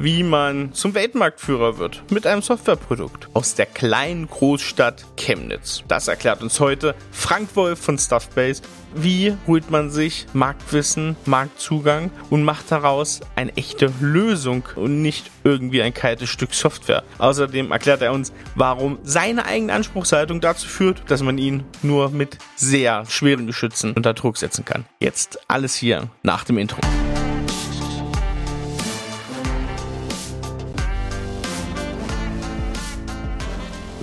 wie man zum Weltmarktführer wird mit einem Softwareprodukt aus der kleinen Großstadt Chemnitz. Das erklärt uns heute Frank Wolf von Stuffbase. Wie holt man sich Marktwissen, Marktzugang und macht daraus eine echte Lösung und nicht irgendwie ein kaltes Stück Software. Außerdem erklärt er uns, warum seine eigene Anspruchshaltung dazu führt, dass man ihn nur mit sehr schweren Geschützen unter Druck setzen kann. Jetzt alles hier nach dem Intro.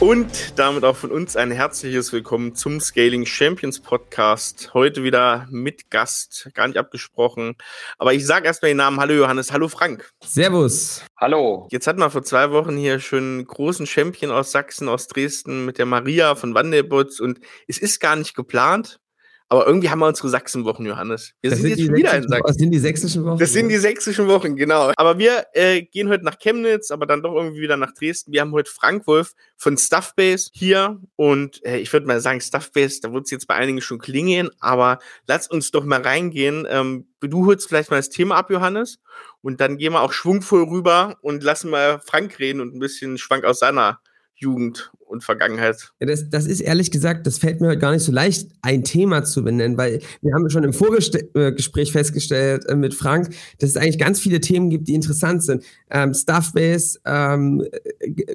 Und damit auch von uns ein herzliches Willkommen zum Scaling Champions Podcast. Heute wieder mit Gast, gar nicht abgesprochen. Aber ich sage erstmal den Namen. Hallo Johannes, hallo Frank. Servus. Hallo. Jetzt hatten wir vor zwei Wochen hier schon einen großen Champion aus Sachsen, aus Dresden mit der Maria von Wandelbutz und es ist gar nicht geplant. Aber irgendwie haben wir unsere Sachsenwochen, Johannes. Wir das sind, sind jetzt wieder in Sachsen. Das sind die sächsischen Wochen. Das sind die sächsischen Wochen, genau. Aber wir äh, gehen heute nach Chemnitz, aber dann doch irgendwie wieder nach Dresden. Wir haben heute Frank Wolf von Stuffbase hier. Und äh, ich würde mal sagen, Stuffbase, da wird es jetzt bei einigen schon klingen, aber lass uns doch mal reingehen. Ähm, du holst vielleicht mal das Thema ab, Johannes. Und dann gehen wir auch schwungvoll rüber und lassen mal Frank reden und ein bisschen Schwank aus seiner Jugend und Vergangenheit. Ja, das, das ist ehrlich gesagt, das fällt mir gar nicht so leicht, ein Thema zu benennen, weil wir haben schon im Vorgespräch festgestellt äh, mit Frank, dass es eigentlich ganz viele Themen gibt, die interessant sind. Ähm, Stuffbase, ähm,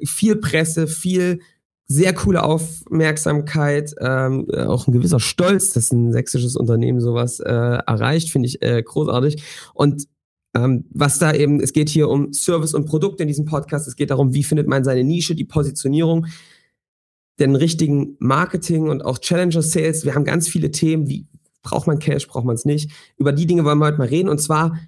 viel Presse, viel sehr coole Aufmerksamkeit, ähm, auch ein gewisser Stolz, dass ein sächsisches Unternehmen sowas äh, erreicht, finde ich äh, großartig. Und ähm, was da eben, es geht hier um Service und Produkt in diesem Podcast. Es geht darum, wie findet man seine Nische, die Positionierung, den richtigen Marketing und auch Challenger Sales. Wir haben ganz viele Themen, wie braucht man Cash, braucht man es nicht. Über die Dinge wollen wir heute mal reden und zwar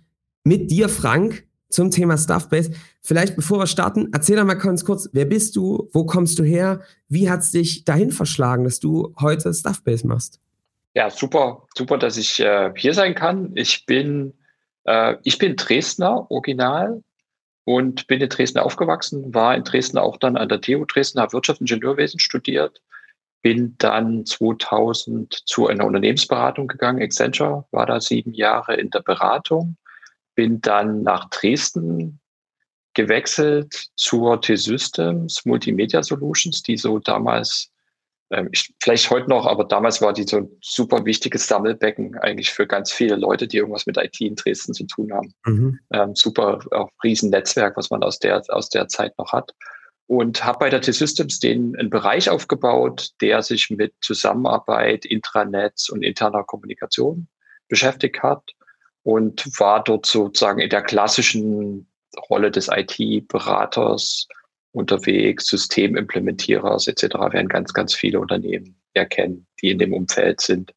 mit dir, Frank, zum Thema Stuffbase. Vielleicht bevor wir starten, erzähl doch mal ganz kurz, wer bist du, wo kommst du her, wie hat es dich dahin verschlagen, dass du heute Stuffbase machst? Ja, super, super, dass ich äh, hier sein kann. Ich bin äh, ich bin Dresdner, original, und bin in Dresden aufgewachsen, war in Dresden auch dann an der TU Dresden, habe Wirtschaftsingenieurwesen studiert, bin dann 2000 zu einer Unternehmensberatung gegangen, Accenture, war da sieben Jahre in der Beratung, bin dann nach Dresden gewechselt zur T-Systems Multimedia Solutions, die so damals ähm, ich, vielleicht heute noch, aber damals war die so ein super wichtiges Sammelbecken eigentlich für ganz viele Leute, die irgendwas mit IT in Dresden zu tun haben. Mhm. Ähm, super, auch Riesennetzwerk, was man aus der, aus der Zeit noch hat. Und habe bei der T-Systems den einen Bereich aufgebaut, der sich mit Zusammenarbeit, Intranets und interner Kommunikation beschäftigt hat und war dort sozusagen in der klassischen Rolle des IT-Beraters unterwegs, Systemimplementierers etc. werden ganz, ganz viele Unternehmen erkennen, die in dem Umfeld sind.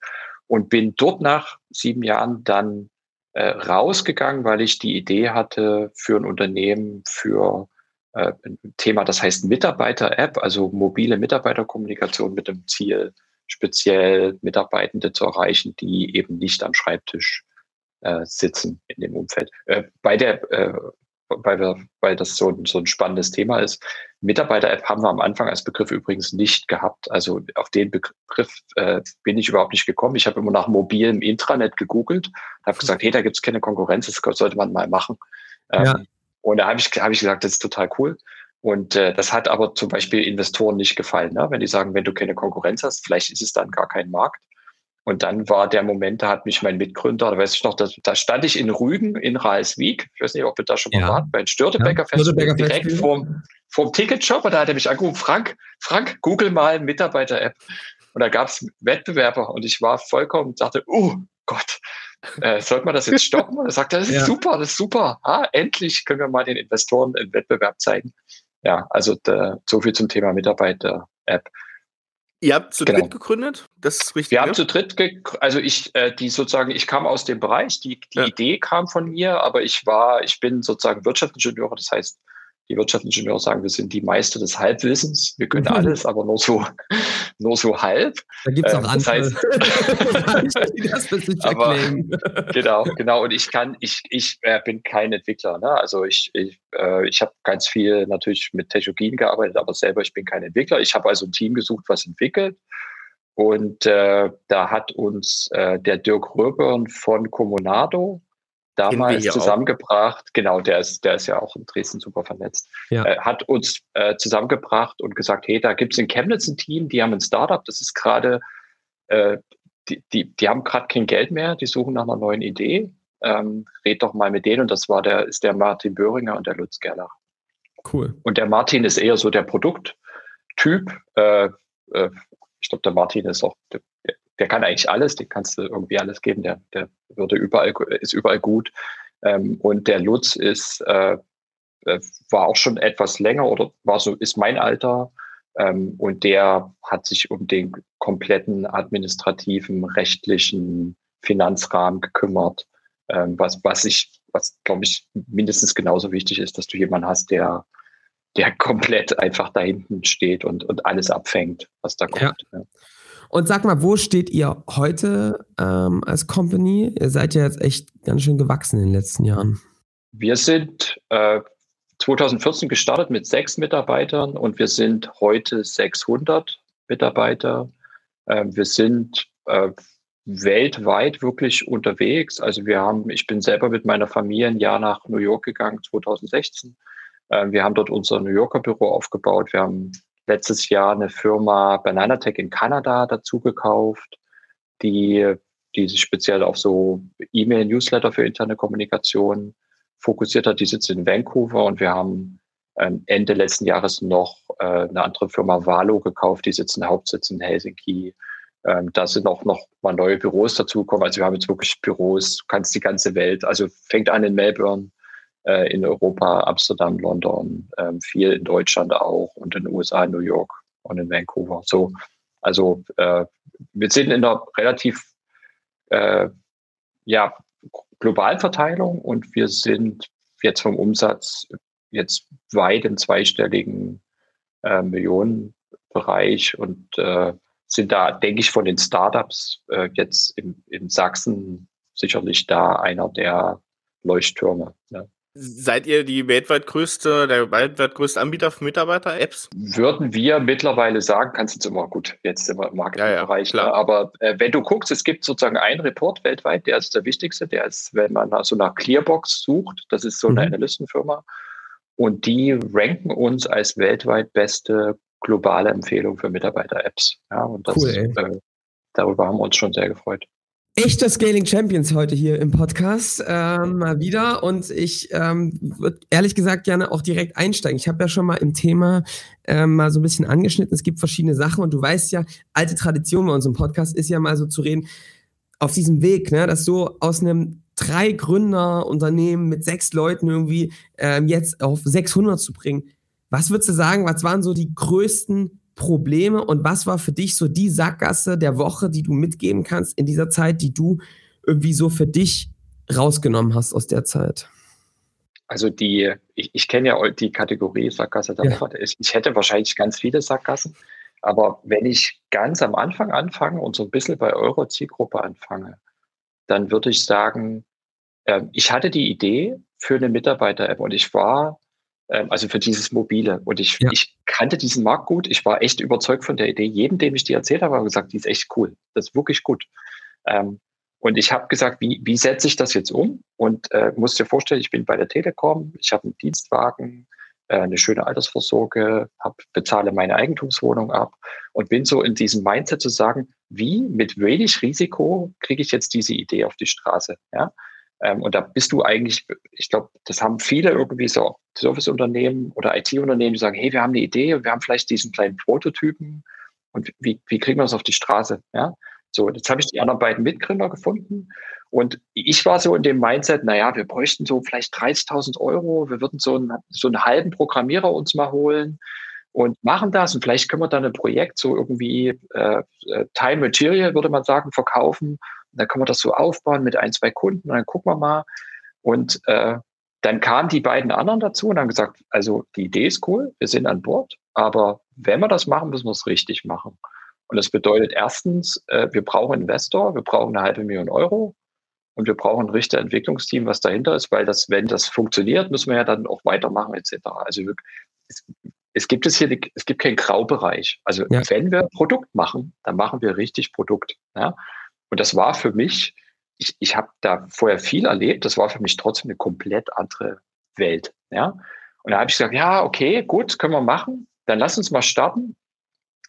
Und bin dort nach sieben Jahren dann äh, rausgegangen, weil ich die Idee hatte für ein Unternehmen, für äh, ein Thema, das heißt Mitarbeiter-App, also mobile Mitarbeiterkommunikation mit dem Ziel, speziell Mitarbeitende zu erreichen, die eben nicht am Schreibtisch äh, sitzen in dem Umfeld. Äh, bei der äh, weil, wir, weil das so, so ein spannendes Thema ist. Mitarbeiter-App haben wir am Anfang als Begriff übrigens nicht gehabt. Also auf den Begriff äh, bin ich überhaupt nicht gekommen. Ich habe immer nach mobilem Intranet gegoogelt, habe gesagt, hey, da gibt es keine Konkurrenz, das sollte man mal machen. Ähm, ja. Und da habe ich, hab ich gesagt, das ist total cool. Und äh, das hat aber zum Beispiel Investoren nicht gefallen. Ne? Wenn die sagen, wenn du keine Konkurrenz hast, vielleicht ist es dann gar kein Markt. Und dann war der Moment, da hat mich mein Mitgründer, da weiß ich noch, da, da stand ich in Rügen in Ralswiek. Ich weiß nicht, ob ihr da schon mal ja. wart, bei Störtebecker ja, Festival, direkt vorm, vorm Ticketshop. Und da hat er mich angerufen, Frank, Frank, google mal Mitarbeiter-App. Und da gab es Wettbewerber und ich war vollkommen, dachte, oh Gott, äh, sollte man das jetzt stoppen? Und er sagte, das ist ja. super, das ist super. Ah, endlich können wir mal den Investoren einen Wettbewerb zeigen. Ja, also da, so viel zum Thema Mitarbeiter-App. Ihr habt zu genau. dritt gegründet? Das ist richtig. Wir haben zu dritt, also ich, äh, die sozusagen, ich kam aus dem Bereich, die, die ja. Idee kam von mir, aber ich war, ich bin sozusagen Wirtschaftsingenieur, das heißt, die Wirtschaftsingenieure sagen, wir sind die Meister des Halbwissens. Wir können alles, aber nur so, nur so halb. Da gibt es auch ähm, das andere. Heißt, das aber, genau, genau. Und ich kann, ich, ich äh, bin kein Entwickler. Ne? Also ich, ich, äh, ich habe ganz viel natürlich mit Technologien gearbeitet, aber selber ich bin kein Entwickler. Ich habe also ein Team gesucht, was entwickelt. Und äh, da hat uns äh, der Dirk Röbern von Comunado, damals zusammengebracht. Auch. Genau, der ist, der ist ja auch in Dresden super vernetzt. Ja. Äh, hat uns äh, zusammengebracht und gesagt, hey, da gibt es in Chemnitz ein Team, die haben ein Startup, das ist gerade, äh, die, die, die haben gerade kein Geld mehr, die suchen nach einer neuen Idee. Ähm, red doch mal mit denen und das war der, ist der Martin Böhringer und der Lutz Gerlach. Cool. Und der Martin ist eher so der Produkttyp. Äh, äh, ich glaube, der Martin ist auch der, der kann eigentlich alles, den kannst du irgendwie alles geben, der, der würde überall, ist überall gut. Ähm, und der Lutz ist, äh, äh, war auch schon etwas länger oder war so, ist mein Alter. Ähm, und der hat sich um den kompletten administrativen, rechtlichen Finanzrahmen gekümmert, ähm, was, was ich, was glaube ich mindestens genauso wichtig ist, dass du jemanden hast, der, der komplett einfach da hinten steht und, und alles abfängt, was da kommt. Ja. Und sag mal, wo steht ihr heute ähm, als Company? Ihr seid ja jetzt echt ganz schön gewachsen in den letzten Jahren. Wir sind äh, 2014 gestartet mit sechs Mitarbeitern und wir sind heute 600 Mitarbeiter. Äh, wir sind äh, weltweit wirklich unterwegs. Also wir haben, ich bin selber mit meiner Familie ein Jahr nach New York gegangen, 2016. Äh, wir haben dort unser New Yorker Büro aufgebaut. Wir haben letztes Jahr eine Firma Bananatech in Kanada dazu gekauft, die, die sich speziell auf so E-Mail-Newsletter für interne Kommunikation fokussiert hat. Die sitzt in Vancouver und wir haben ähm, Ende letzten Jahres noch äh, eine andere Firma Valo gekauft, die sitzt in Hauptsitz in Helsinki. Ähm, da sind auch noch mal neue Büros dazugekommen. Also wir haben jetzt wirklich Büros, du kannst die ganze Welt, also fängt an in Melbourne, äh, in Europa, Amsterdam, London, ähm, viel in Deutschland auch und in den USA, New York und in Vancouver. So, also äh, wir sind in einer relativ äh, ja, globalen Verteilung und wir sind jetzt vom Umsatz jetzt weit im zweistelligen äh, Millionenbereich und äh, sind da, denke ich, von den Startups äh, jetzt in, in Sachsen sicherlich da einer der Leuchttürme. Ne? Seid ihr die weltweit größte, der weltweit größte Anbieter für Mitarbeiter-Apps? Würden wir mittlerweile sagen, kannst du jetzt immer gut, jetzt sind wir im Marketingbereich, ja, ja, ne? aber äh, wenn du guckst, es gibt sozusagen einen Report weltweit, der ist der wichtigste, der ist, wenn man nach so nach Clearbox sucht, das ist so eine mhm. Analystenfirma, und die ranken uns als weltweit beste globale Empfehlung für Mitarbeiter-Apps. Ja, und das, cool, äh, darüber haben wir uns schon sehr gefreut echte Scaling Champions heute hier im Podcast ähm, mal wieder und ich ähm, würde ehrlich gesagt gerne auch direkt einsteigen. Ich habe ja schon mal im Thema ähm, mal so ein bisschen angeschnitten. Es gibt verschiedene Sachen und du weißt ja, alte Tradition bei unserem Podcast ist ja mal so zu reden auf diesem Weg, ne, dass du aus einem drei Gründer Unternehmen mit sechs Leuten irgendwie ähm, jetzt auf 600 zu bringen. Was würdest du sagen? Was waren so die größten Probleme und was war für dich so die Sackgasse der Woche, die du mitgeben kannst in dieser Zeit, die du irgendwie so für dich rausgenommen hast aus der Zeit? Also die, ich, ich kenne ja die Kategorie Sackgasse der ja. Woche. Ich hätte wahrscheinlich ganz viele Sackgassen, aber wenn ich ganz am Anfang anfange und so ein bisschen bei eurer Zielgruppe anfange, dann würde ich sagen, äh, ich hatte die Idee für eine Mitarbeiter-App und ich war ähm, also für dieses Mobile. Und ich, ja. ich kannte diesen Markt gut. Ich war echt überzeugt von der Idee. Jedem, dem ich die erzählt habe, habe gesagt, die ist echt cool. Das ist wirklich gut. Ähm, und ich habe gesagt, wie, wie setze ich das jetzt um? Und äh, muss dir vorstellen, ich bin bei der Telekom, ich habe einen Dienstwagen, äh, eine schöne Altersvorsorge, hab, bezahle meine Eigentumswohnung ab und bin so in diesem Mindset zu sagen, wie mit wenig Risiko kriege ich jetzt diese Idee auf die Straße? Ja? Ähm, und da bist du eigentlich, ich glaube, das haben viele irgendwie so Serviceunternehmen oder IT-Unternehmen, die sagen, hey, wir haben eine Idee und wir haben vielleicht diesen kleinen Prototypen und wie, wie kriegen wir das auf die Straße? Ja, so, jetzt habe ich die anderen beiden Mitgründer gefunden und ich war so in dem Mindset, naja, wir bräuchten so vielleicht 30.000 Euro, wir würden so einen, so einen halben Programmierer uns mal holen und machen das und vielleicht können wir dann ein Projekt so irgendwie äh, äh Time Material, würde man sagen, verkaufen dann können wir das so aufbauen mit ein, zwei Kunden und dann gucken wir mal. Und äh, dann kamen die beiden anderen dazu und haben gesagt, also die Idee ist cool, wir sind an Bord, aber wenn wir das machen, müssen wir es richtig machen. Und das bedeutet erstens, äh, wir brauchen Investor, wir brauchen eine halbe Million Euro und wir brauchen ein richtiges Entwicklungsteam, was dahinter ist, weil das, wenn das funktioniert, müssen wir ja dann auch weitermachen etc. Also es, es gibt es hier, es gibt keinen Graubereich. Also ja. wenn wir Produkt machen, dann machen wir richtig Produkt. Ja? Und das war für mich, ich, ich habe da vorher viel erlebt, das war für mich trotzdem eine komplett andere Welt. Ja? Und da habe ich gesagt, ja, okay, gut, können wir machen. Dann lass uns mal starten.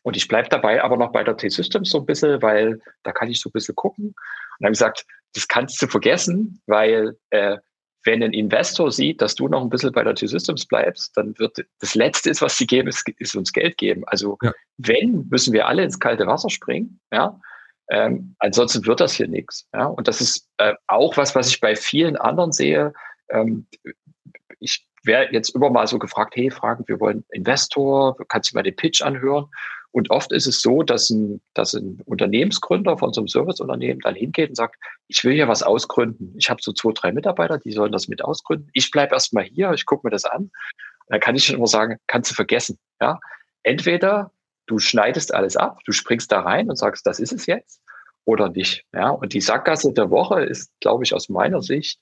Und ich bleibe dabei aber noch bei der T-Systems so ein bisschen, weil da kann ich so ein bisschen gucken. Und dann habe ich gesagt, das kannst du vergessen, weil äh, wenn ein Investor sieht, dass du noch ein bisschen bei der T-Systems bleibst, dann wird das Letzte ist, was sie geben, ist, ist uns Geld geben. Also ja. wenn, müssen wir alle ins kalte Wasser springen. Ja, ähm, ansonsten wird das hier nichts. Ja? Und das ist äh, auch was, was ich bei vielen anderen sehe. Ähm, ich werde jetzt immer mal so gefragt, hey, Fragen, wir wollen Investor, kannst du mal den Pitch anhören? Und oft ist es so, dass ein, dass ein Unternehmensgründer von so einem Serviceunternehmen dann hingeht und sagt, ich will hier was ausgründen. Ich habe so zwei, drei Mitarbeiter, die sollen das mit ausgründen. Ich bleibe erstmal hier, ich gucke mir das an. Und dann kann ich schon immer sagen, kannst du vergessen. Ja? Entweder du schneidest alles ab, du springst da rein und sagst, das ist es jetzt oder nicht. Ja, und die Sackgasse der Woche ist, glaube ich, aus meiner Sicht,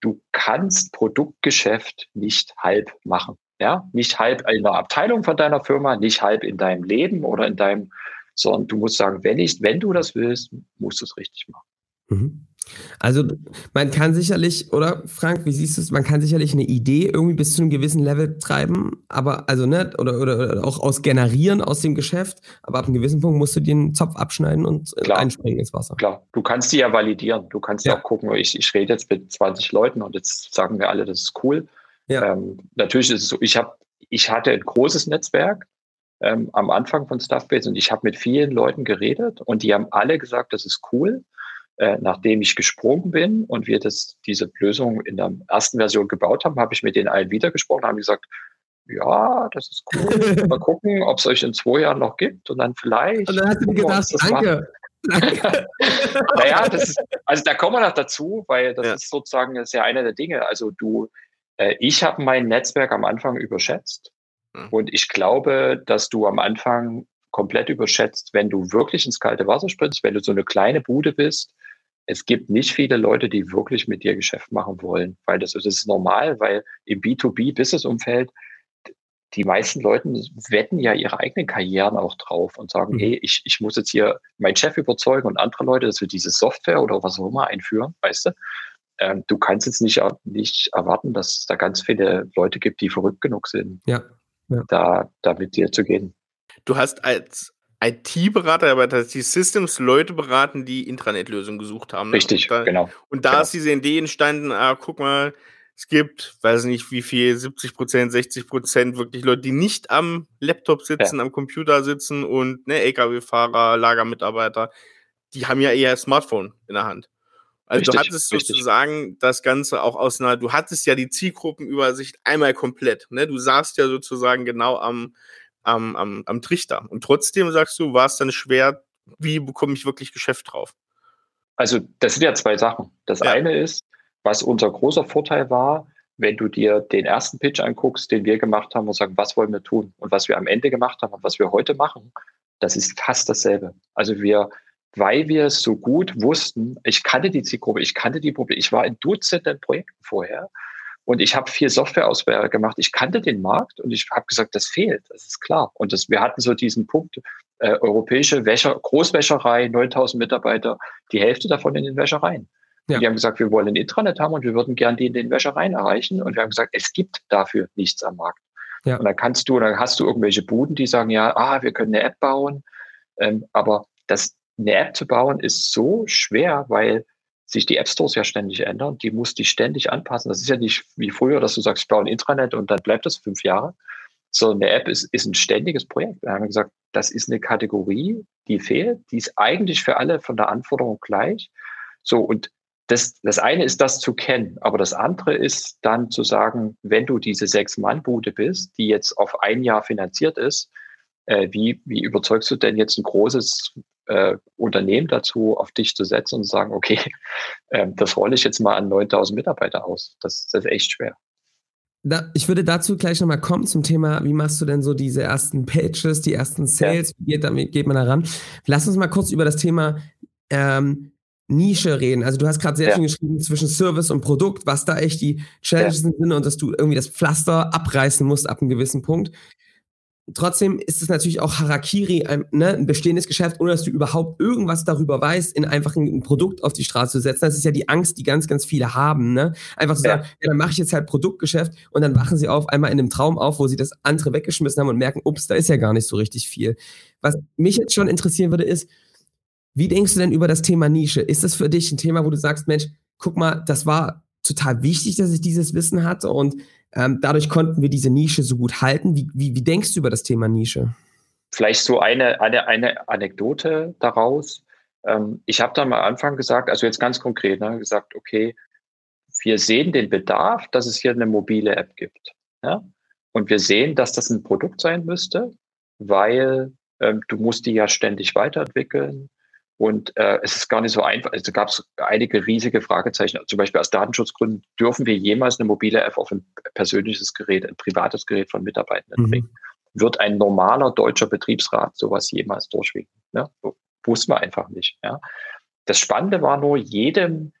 du kannst Produktgeschäft nicht halb machen. Ja, nicht halb in der Abteilung von deiner Firma, nicht halb in deinem Leben oder in deinem, sondern du musst sagen, wenn ich, wenn du das willst, musst du es richtig machen. Mhm. Also man kann sicherlich, oder Frank, wie siehst du es, man kann sicherlich eine Idee irgendwie bis zu einem gewissen Level treiben, aber also ne, oder, oder, oder auch aus generieren aus dem Geschäft, aber ab einem gewissen Punkt musst du den Zopf abschneiden und äh, Klar. einspringen ins Wasser. Klar, du kannst die ja validieren. Du kannst ja auch gucken, ich, ich rede jetzt mit 20 Leuten und jetzt sagen wir alle, das ist cool. Ja. Ähm, natürlich ist es so, ich habe, ich hatte ein großes Netzwerk ähm, am Anfang von Stuffbase und ich habe mit vielen Leuten geredet und die haben alle gesagt, das ist cool nachdem ich gesprungen bin und wir das, diese Lösung in der ersten Version gebaut haben, habe ich mit denen allen wieder gesprochen, haben gesagt, ja, das ist cool. Mal gucken, ob es euch in zwei Jahren noch gibt und dann vielleicht. Und dann hast du dir gedacht, danke. danke. naja, das ist, also da kommen wir noch dazu, weil das ja. ist sozusagen das ist ja einer der Dinge. Also du, äh, ich habe mein Netzwerk am Anfang überschätzt. Mhm. Und ich glaube, dass du am Anfang komplett überschätzt, wenn du wirklich ins kalte Wasser springst, wenn du so eine kleine Bude bist, es gibt nicht viele Leute, die wirklich mit dir Geschäft machen wollen, weil das, das ist normal, weil im B2B-Business-Umfeld die meisten Leute wetten ja ihre eigenen Karrieren auch drauf und sagen, mhm. hey, ich, ich muss jetzt hier meinen Chef überzeugen und andere Leute, dass wir diese Software oder was auch immer einführen, weißt du? Ähm, du kannst jetzt nicht, nicht erwarten, dass es da ganz viele Leute gibt, die verrückt genug sind, ja. Ja. Da, da mit dir zu gehen. Du hast als IT-Berater, aber die Systems Leute beraten, die Intranet-Lösungen gesucht haben. Ne? Richtig, und da, genau. Und da genau. ist diese Idee entstanden, ah, guck mal, es gibt, weiß nicht wie viel, 70 Prozent, 60 Prozent wirklich Leute, die nicht am Laptop sitzen, ja. am Computer sitzen und ne, LKW-Fahrer, Lagermitarbeiter, die haben ja eher Smartphone in der Hand. Also richtig, du hattest richtig. sozusagen das Ganze auch aus einer, du hattest ja die Zielgruppenübersicht einmal komplett. Ne? Du saßt ja sozusagen genau am, am, am, am Trichter. Und trotzdem sagst du, war es dann schwer, wie bekomme ich wirklich Geschäft drauf? Also das sind ja zwei Sachen. Das ja. eine ist, was unser großer Vorteil war, wenn du dir den ersten Pitch anguckst, den wir gemacht haben und sagen, was wollen wir tun und was wir am Ende gemacht haben und was wir heute machen, das ist fast dasselbe. Also wir, weil wir es so gut wussten, ich kannte die Zielgruppe, ich kannte die Probleme, ich war in Dutzenden Projekten vorher und ich habe viel Softwareauswahl gemacht. Ich kannte den Markt und ich habe gesagt, das fehlt, das ist klar. Und das, wir hatten so diesen Punkt, äh, europäische Wäscher, Großwäscherei, 9000 Mitarbeiter, die Hälfte davon in den Wäschereien. Ja. Die haben gesagt, wir wollen ein Intranet haben und wir würden gern die in den Wäschereien erreichen. Und wir haben gesagt, es gibt dafür nichts am Markt. Ja. Und dann kannst du, dann hast du irgendwelche Buden, die sagen, ja, ah, wir können eine App bauen. Ähm, aber das, eine App zu bauen ist so schwer, weil sich die App Stores ja ständig ändern. Die muss dich ständig anpassen. Das ist ja nicht wie früher, dass du sagst, ich baue ein Intranet und dann bleibt das fünf Jahre. So eine App ist, ist ein ständiges Projekt. Wir haben gesagt, das ist eine Kategorie, die fehlt. Die ist eigentlich für alle von der Anforderung gleich. So, und das, das eine ist das zu kennen, aber das andere ist dann zu sagen, wenn du diese Sechs-Mann-Bude bist, die jetzt auf ein Jahr finanziert ist, äh, wie, wie überzeugst du denn jetzt ein großes äh, Unternehmen dazu, auf dich zu setzen und zu sagen, okay, äh, das rolle ich jetzt mal an 9000 Mitarbeiter aus. Das, das ist echt schwer. Da, ich würde dazu gleich nochmal kommen zum Thema, wie machst du denn so diese ersten Pages, die ersten Sales, ja. wie geht, damit geht man da ran? Lass uns mal kurz über das Thema ähm, Nische reden. Also du hast gerade sehr ja. schön geschrieben zwischen Service und Produkt, was da echt die Challenges ja. sind und dass du irgendwie das Pflaster abreißen musst ab einem gewissen Punkt. Trotzdem ist es natürlich auch Harakiri, ein, ne, ein bestehendes Geschäft, ohne dass du überhaupt irgendwas darüber weißt, in einfach ein, Produkt auf die Straße zu setzen. Das ist ja die Angst, die ganz, ganz viele haben. Ne? Einfach zu sagen, ja, dann mache ich jetzt halt Produktgeschäft und dann wachen sie auf einmal in einem Traum auf, wo sie das andere weggeschmissen haben und merken, ups, da ist ja gar nicht so richtig viel. Was mich jetzt schon interessieren würde, ist, wie denkst du denn über das Thema Nische? Ist das für dich ein Thema, wo du sagst, Mensch, guck mal, das war total wichtig, dass ich dieses Wissen hatte und ähm, dadurch konnten wir diese Nische so gut halten. Wie, wie, wie denkst du über das Thema Nische? Vielleicht so eine, eine, eine Anekdote daraus. Ähm, ich habe dann am Anfang gesagt, also jetzt ganz konkret, ne, gesagt, okay, wir sehen den Bedarf, dass es hier eine mobile App gibt. Ja? Und wir sehen, dass das ein Produkt sein müsste, weil ähm, du musst die ja ständig weiterentwickeln. Und äh, es ist gar nicht so einfach. Also gab es einige riesige Fragezeichen. Zum Beispiel aus Datenschutzgründen dürfen wir jemals eine mobile App auf ein persönliches Gerät, ein privates Gerät von Mitarbeitenden mhm. bringen. Wird ein normaler deutscher Betriebsrat sowas jemals durchwinken? Ne? Wussten wir einfach nicht. Ja? Das Spannende war nur, jedem,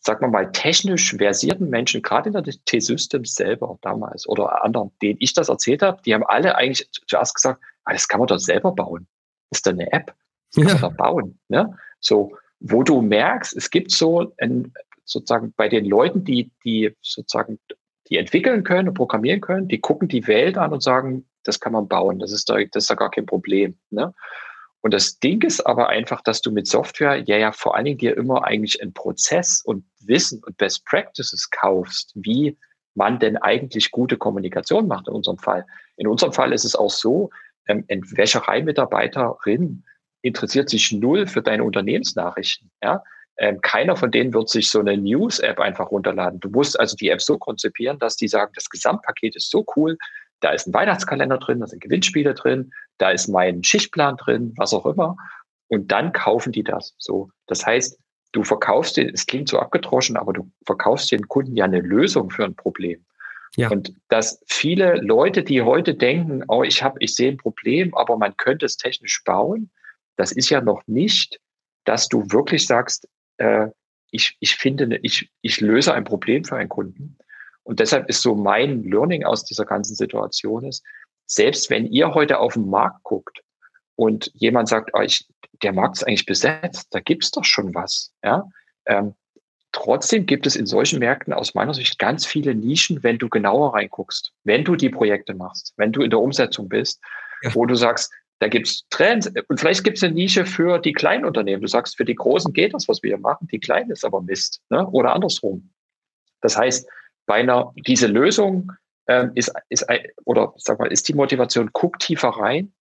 sagen wir mal, technisch versierten Menschen, gerade in der T-Systems selber damals oder anderen, denen ich das erzählt habe, die haben alle eigentlich zuerst gesagt, ah, das kann man doch selber bauen. Das ist doch eine App. Ja. man. Ne? So, wo du merkst, es gibt so ein, sozusagen bei den Leuten, die, die sozusagen, die entwickeln können und programmieren können, die gucken die Welt an und sagen, das kann man bauen, das ist da, das ist da gar kein Problem. Ne? Und das Ding ist aber einfach, dass du mit Software ja, ja vor allen Dingen dir immer eigentlich einen Prozess und Wissen und Best Practices kaufst, wie man denn eigentlich gute Kommunikation macht in unserem Fall. In unserem Fall ist es auch so, ähm, ein Wäschereimitarbeiterin interessiert sich null für deine Unternehmensnachrichten. Ja? Ähm, keiner von denen wird sich so eine News-App einfach runterladen. Du musst also die App so konzipieren, dass die sagen, das Gesamtpaket ist so cool, da ist ein Weihnachtskalender drin, da sind Gewinnspiele drin, da ist mein Schichtplan drin, was auch immer. Und dann kaufen die das. So, das heißt, du verkaufst den, es klingt so abgedroschen, aber du verkaufst den Kunden ja eine Lösung für ein Problem. Ja. Und dass viele Leute, die heute denken, oh, ich habe, ich sehe ein Problem, aber man könnte es technisch bauen, das ist ja noch nicht, dass du wirklich sagst, äh, ich, ich finde, ich, ich löse ein Problem für einen Kunden. Und deshalb ist so mein Learning aus dieser ganzen Situation ist, selbst wenn ihr heute auf den Markt guckt und jemand sagt, oh, ich, der Markt ist eigentlich besetzt, da gibt's doch schon was. Ja? Ähm, trotzdem gibt es in solchen Märkten aus meiner Sicht ganz viele Nischen, wenn du genauer reinguckst, wenn du die Projekte machst, wenn du in der Umsetzung bist, ja. wo du sagst, da gibt's Trends und vielleicht gibt's eine Nische für die kleinen Unternehmen. Du sagst, für die Großen geht das, was wir hier machen, die Kleinen ist aber Mist. Ne? Oder andersrum. Das heißt, bei einer, diese Lösung ähm, ist, ist oder sag mal, ist die Motivation, guck tiefer rein.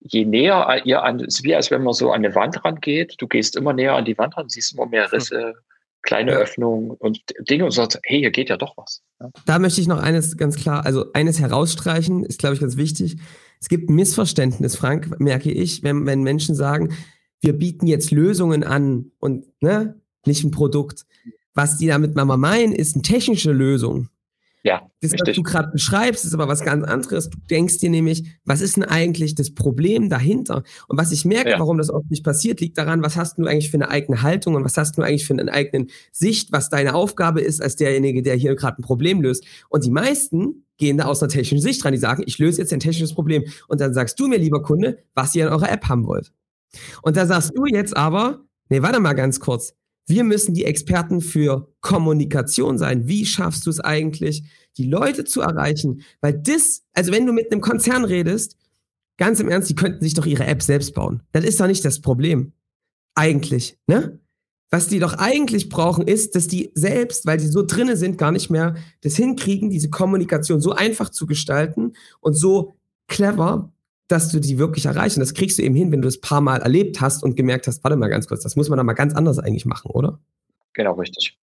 Je näher ihr an, ist wie als wenn man so an eine Wand rangeht, du gehst immer näher an die Wand ran, siehst immer mehr Risse, hm. kleine. Öffnungen und Dinge und sagst, hey, hier geht ja doch was. Ja? Da möchte ich noch eines ganz klar, also eines herausstreichen, ist, glaube ich, ganz wichtig es gibt ein Missverständnis, Frank, merke ich, wenn, wenn Menschen sagen, wir bieten jetzt Lösungen an und ne, nicht ein Produkt. Was die damit Mama meinen, ist eine technische Lösung. Ja, das, was du gerade beschreibst, ist aber was ganz anderes. Du denkst dir nämlich, was ist denn eigentlich das Problem dahinter? Und was ich merke, ja. warum das oft nicht passiert, liegt daran, was hast du eigentlich für eine eigene Haltung und was hast du eigentlich für eine eigene Sicht, was deine Aufgabe ist als derjenige, der hier gerade ein Problem löst. Und die meisten gehen da aus einer technischen Sicht dran. Die sagen, ich löse jetzt ein technisches Problem. Und dann sagst du mir, lieber Kunde, was ihr in eurer App haben wollt. Und da sagst du jetzt aber, nee, warte mal ganz kurz. Wir müssen die Experten für Kommunikation sein. Wie schaffst du es eigentlich, die Leute zu erreichen? Weil das, also wenn du mit einem Konzern redest, ganz im Ernst, die könnten sich doch ihre App selbst bauen. Das ist doch nicht das Problem. Eigentlich, ne? Was die doch eigentlich brauchen, ist, dass die selbst, weil die so drinne sind, gar nicht mehr das hinkriegen, diese Kommunikation so einfach zu gestalten und so clever, dass du die wirklich erreichst. Und das kriegst du eben hin, wenn du das paar Mal erlebt hast und gemerkt hast, warte mal ganz kurz, das muss man da mal ganz anders eigentlich machen, oder? Genau, richtig.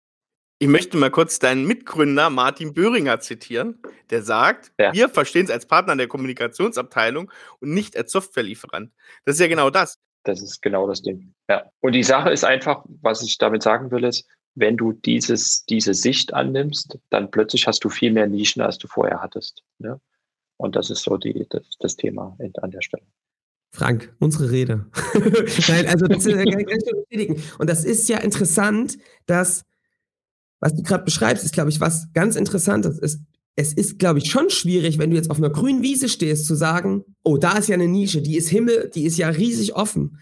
Ich möchte mal kurz deinen Mitgründer Martin Böhringer zitieren, der sagt, ja. wir verstehen es als Partner der Kommunikationsabteilung und nicht als Softwarelieferant. Das ist ja genau das. Das ist genau das Ding. Ja. Und die Sache ist einfach, was ich damit sagen will, ist, wenn du dieses, diese Sicht annimmst, dann plötzlich hast du viel mehr Nischen, als du vorher hattest. Ne? Und das ist so die, das, das Thema an der Stelle. Frank, unsere Rede. Nein, also das ist, ja Und das ist ja interessant, dass, was du gerade beschreibst, ist, glaube ich, was ganz Interessantes ist. Es ist, glaube ich, schon schwierig, wenn du jetzt auf einer grünen Wiese stehst, zu sagen, oh, da ist ja eine Nische, die ist Himmel, die ist ja riesig offen.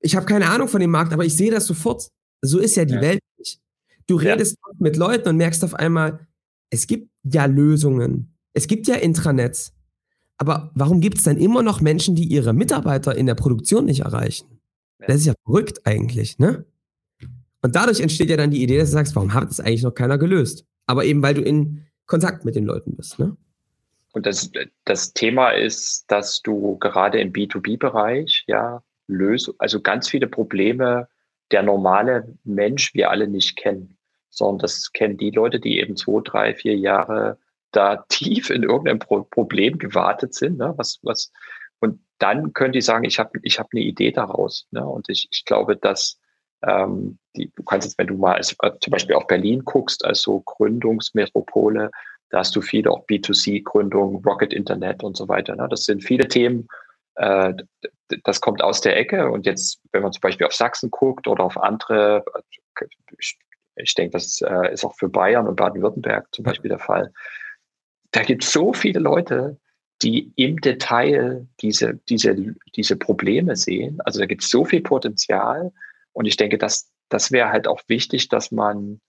Ich habe keine Ahnung von dem Markt, aber ich sehe das sofort. So ist ja die ja. Welt nicht. Du redest ja. mit Leuten und merkst auf einmal, es gibt ja Lösungen. Es gibt ja Intranets. Aber warum gibt es dann immer noch Menschen, die ihre Mitarbeiter in der Produktion nicht erreichen? Das ist ja verrückt eigentlich, ne? Und dadurch entsteht ja dann die Idee, dass du sagst, warum hat es eigentlich noch keiner gelöst? Aber eben, weil du in Kontakt mit den Leuten bist, ne? Und das, das Thema ist, dass du gerade im B2B-Bereich ja löst, also ganz viele Probleme der normale Mensch wir alle nicht kennen, sondern das kennen die Leute, die eben zwei, drei, vier Jahre da tief in irgendeinem Pro Problem gewartet sind, ne? was, was, und dann können die sagen, ich habe ich hab eine Idee daraus. Ne? Und ich, ich glaube, dass ähm, die, du kannst jetzt, wenn du mal als, äh, zum Beispiel auf Berlin guckst, als so Gründungsmetropole, da hast du viele auch B2C-Gründungen, Rocket Internet und so weiter. Ne? Das sind viele Themen, äh, das kommt aus der Ecke. Und jetzt, wenn man zum Beispiel auf Sachsen guckt oder auf andere, ich, ich denke, das äh, ist auch für Bayern und Baden-Württemberg zum Beispiel der Fall. Da gibt es so viele Leute, die im Detail diese, diese, diese Probleme sehen. Also da gibt es so viel Potenzial. Und ich denke, dass das wäre halt auch wichtig, dass man,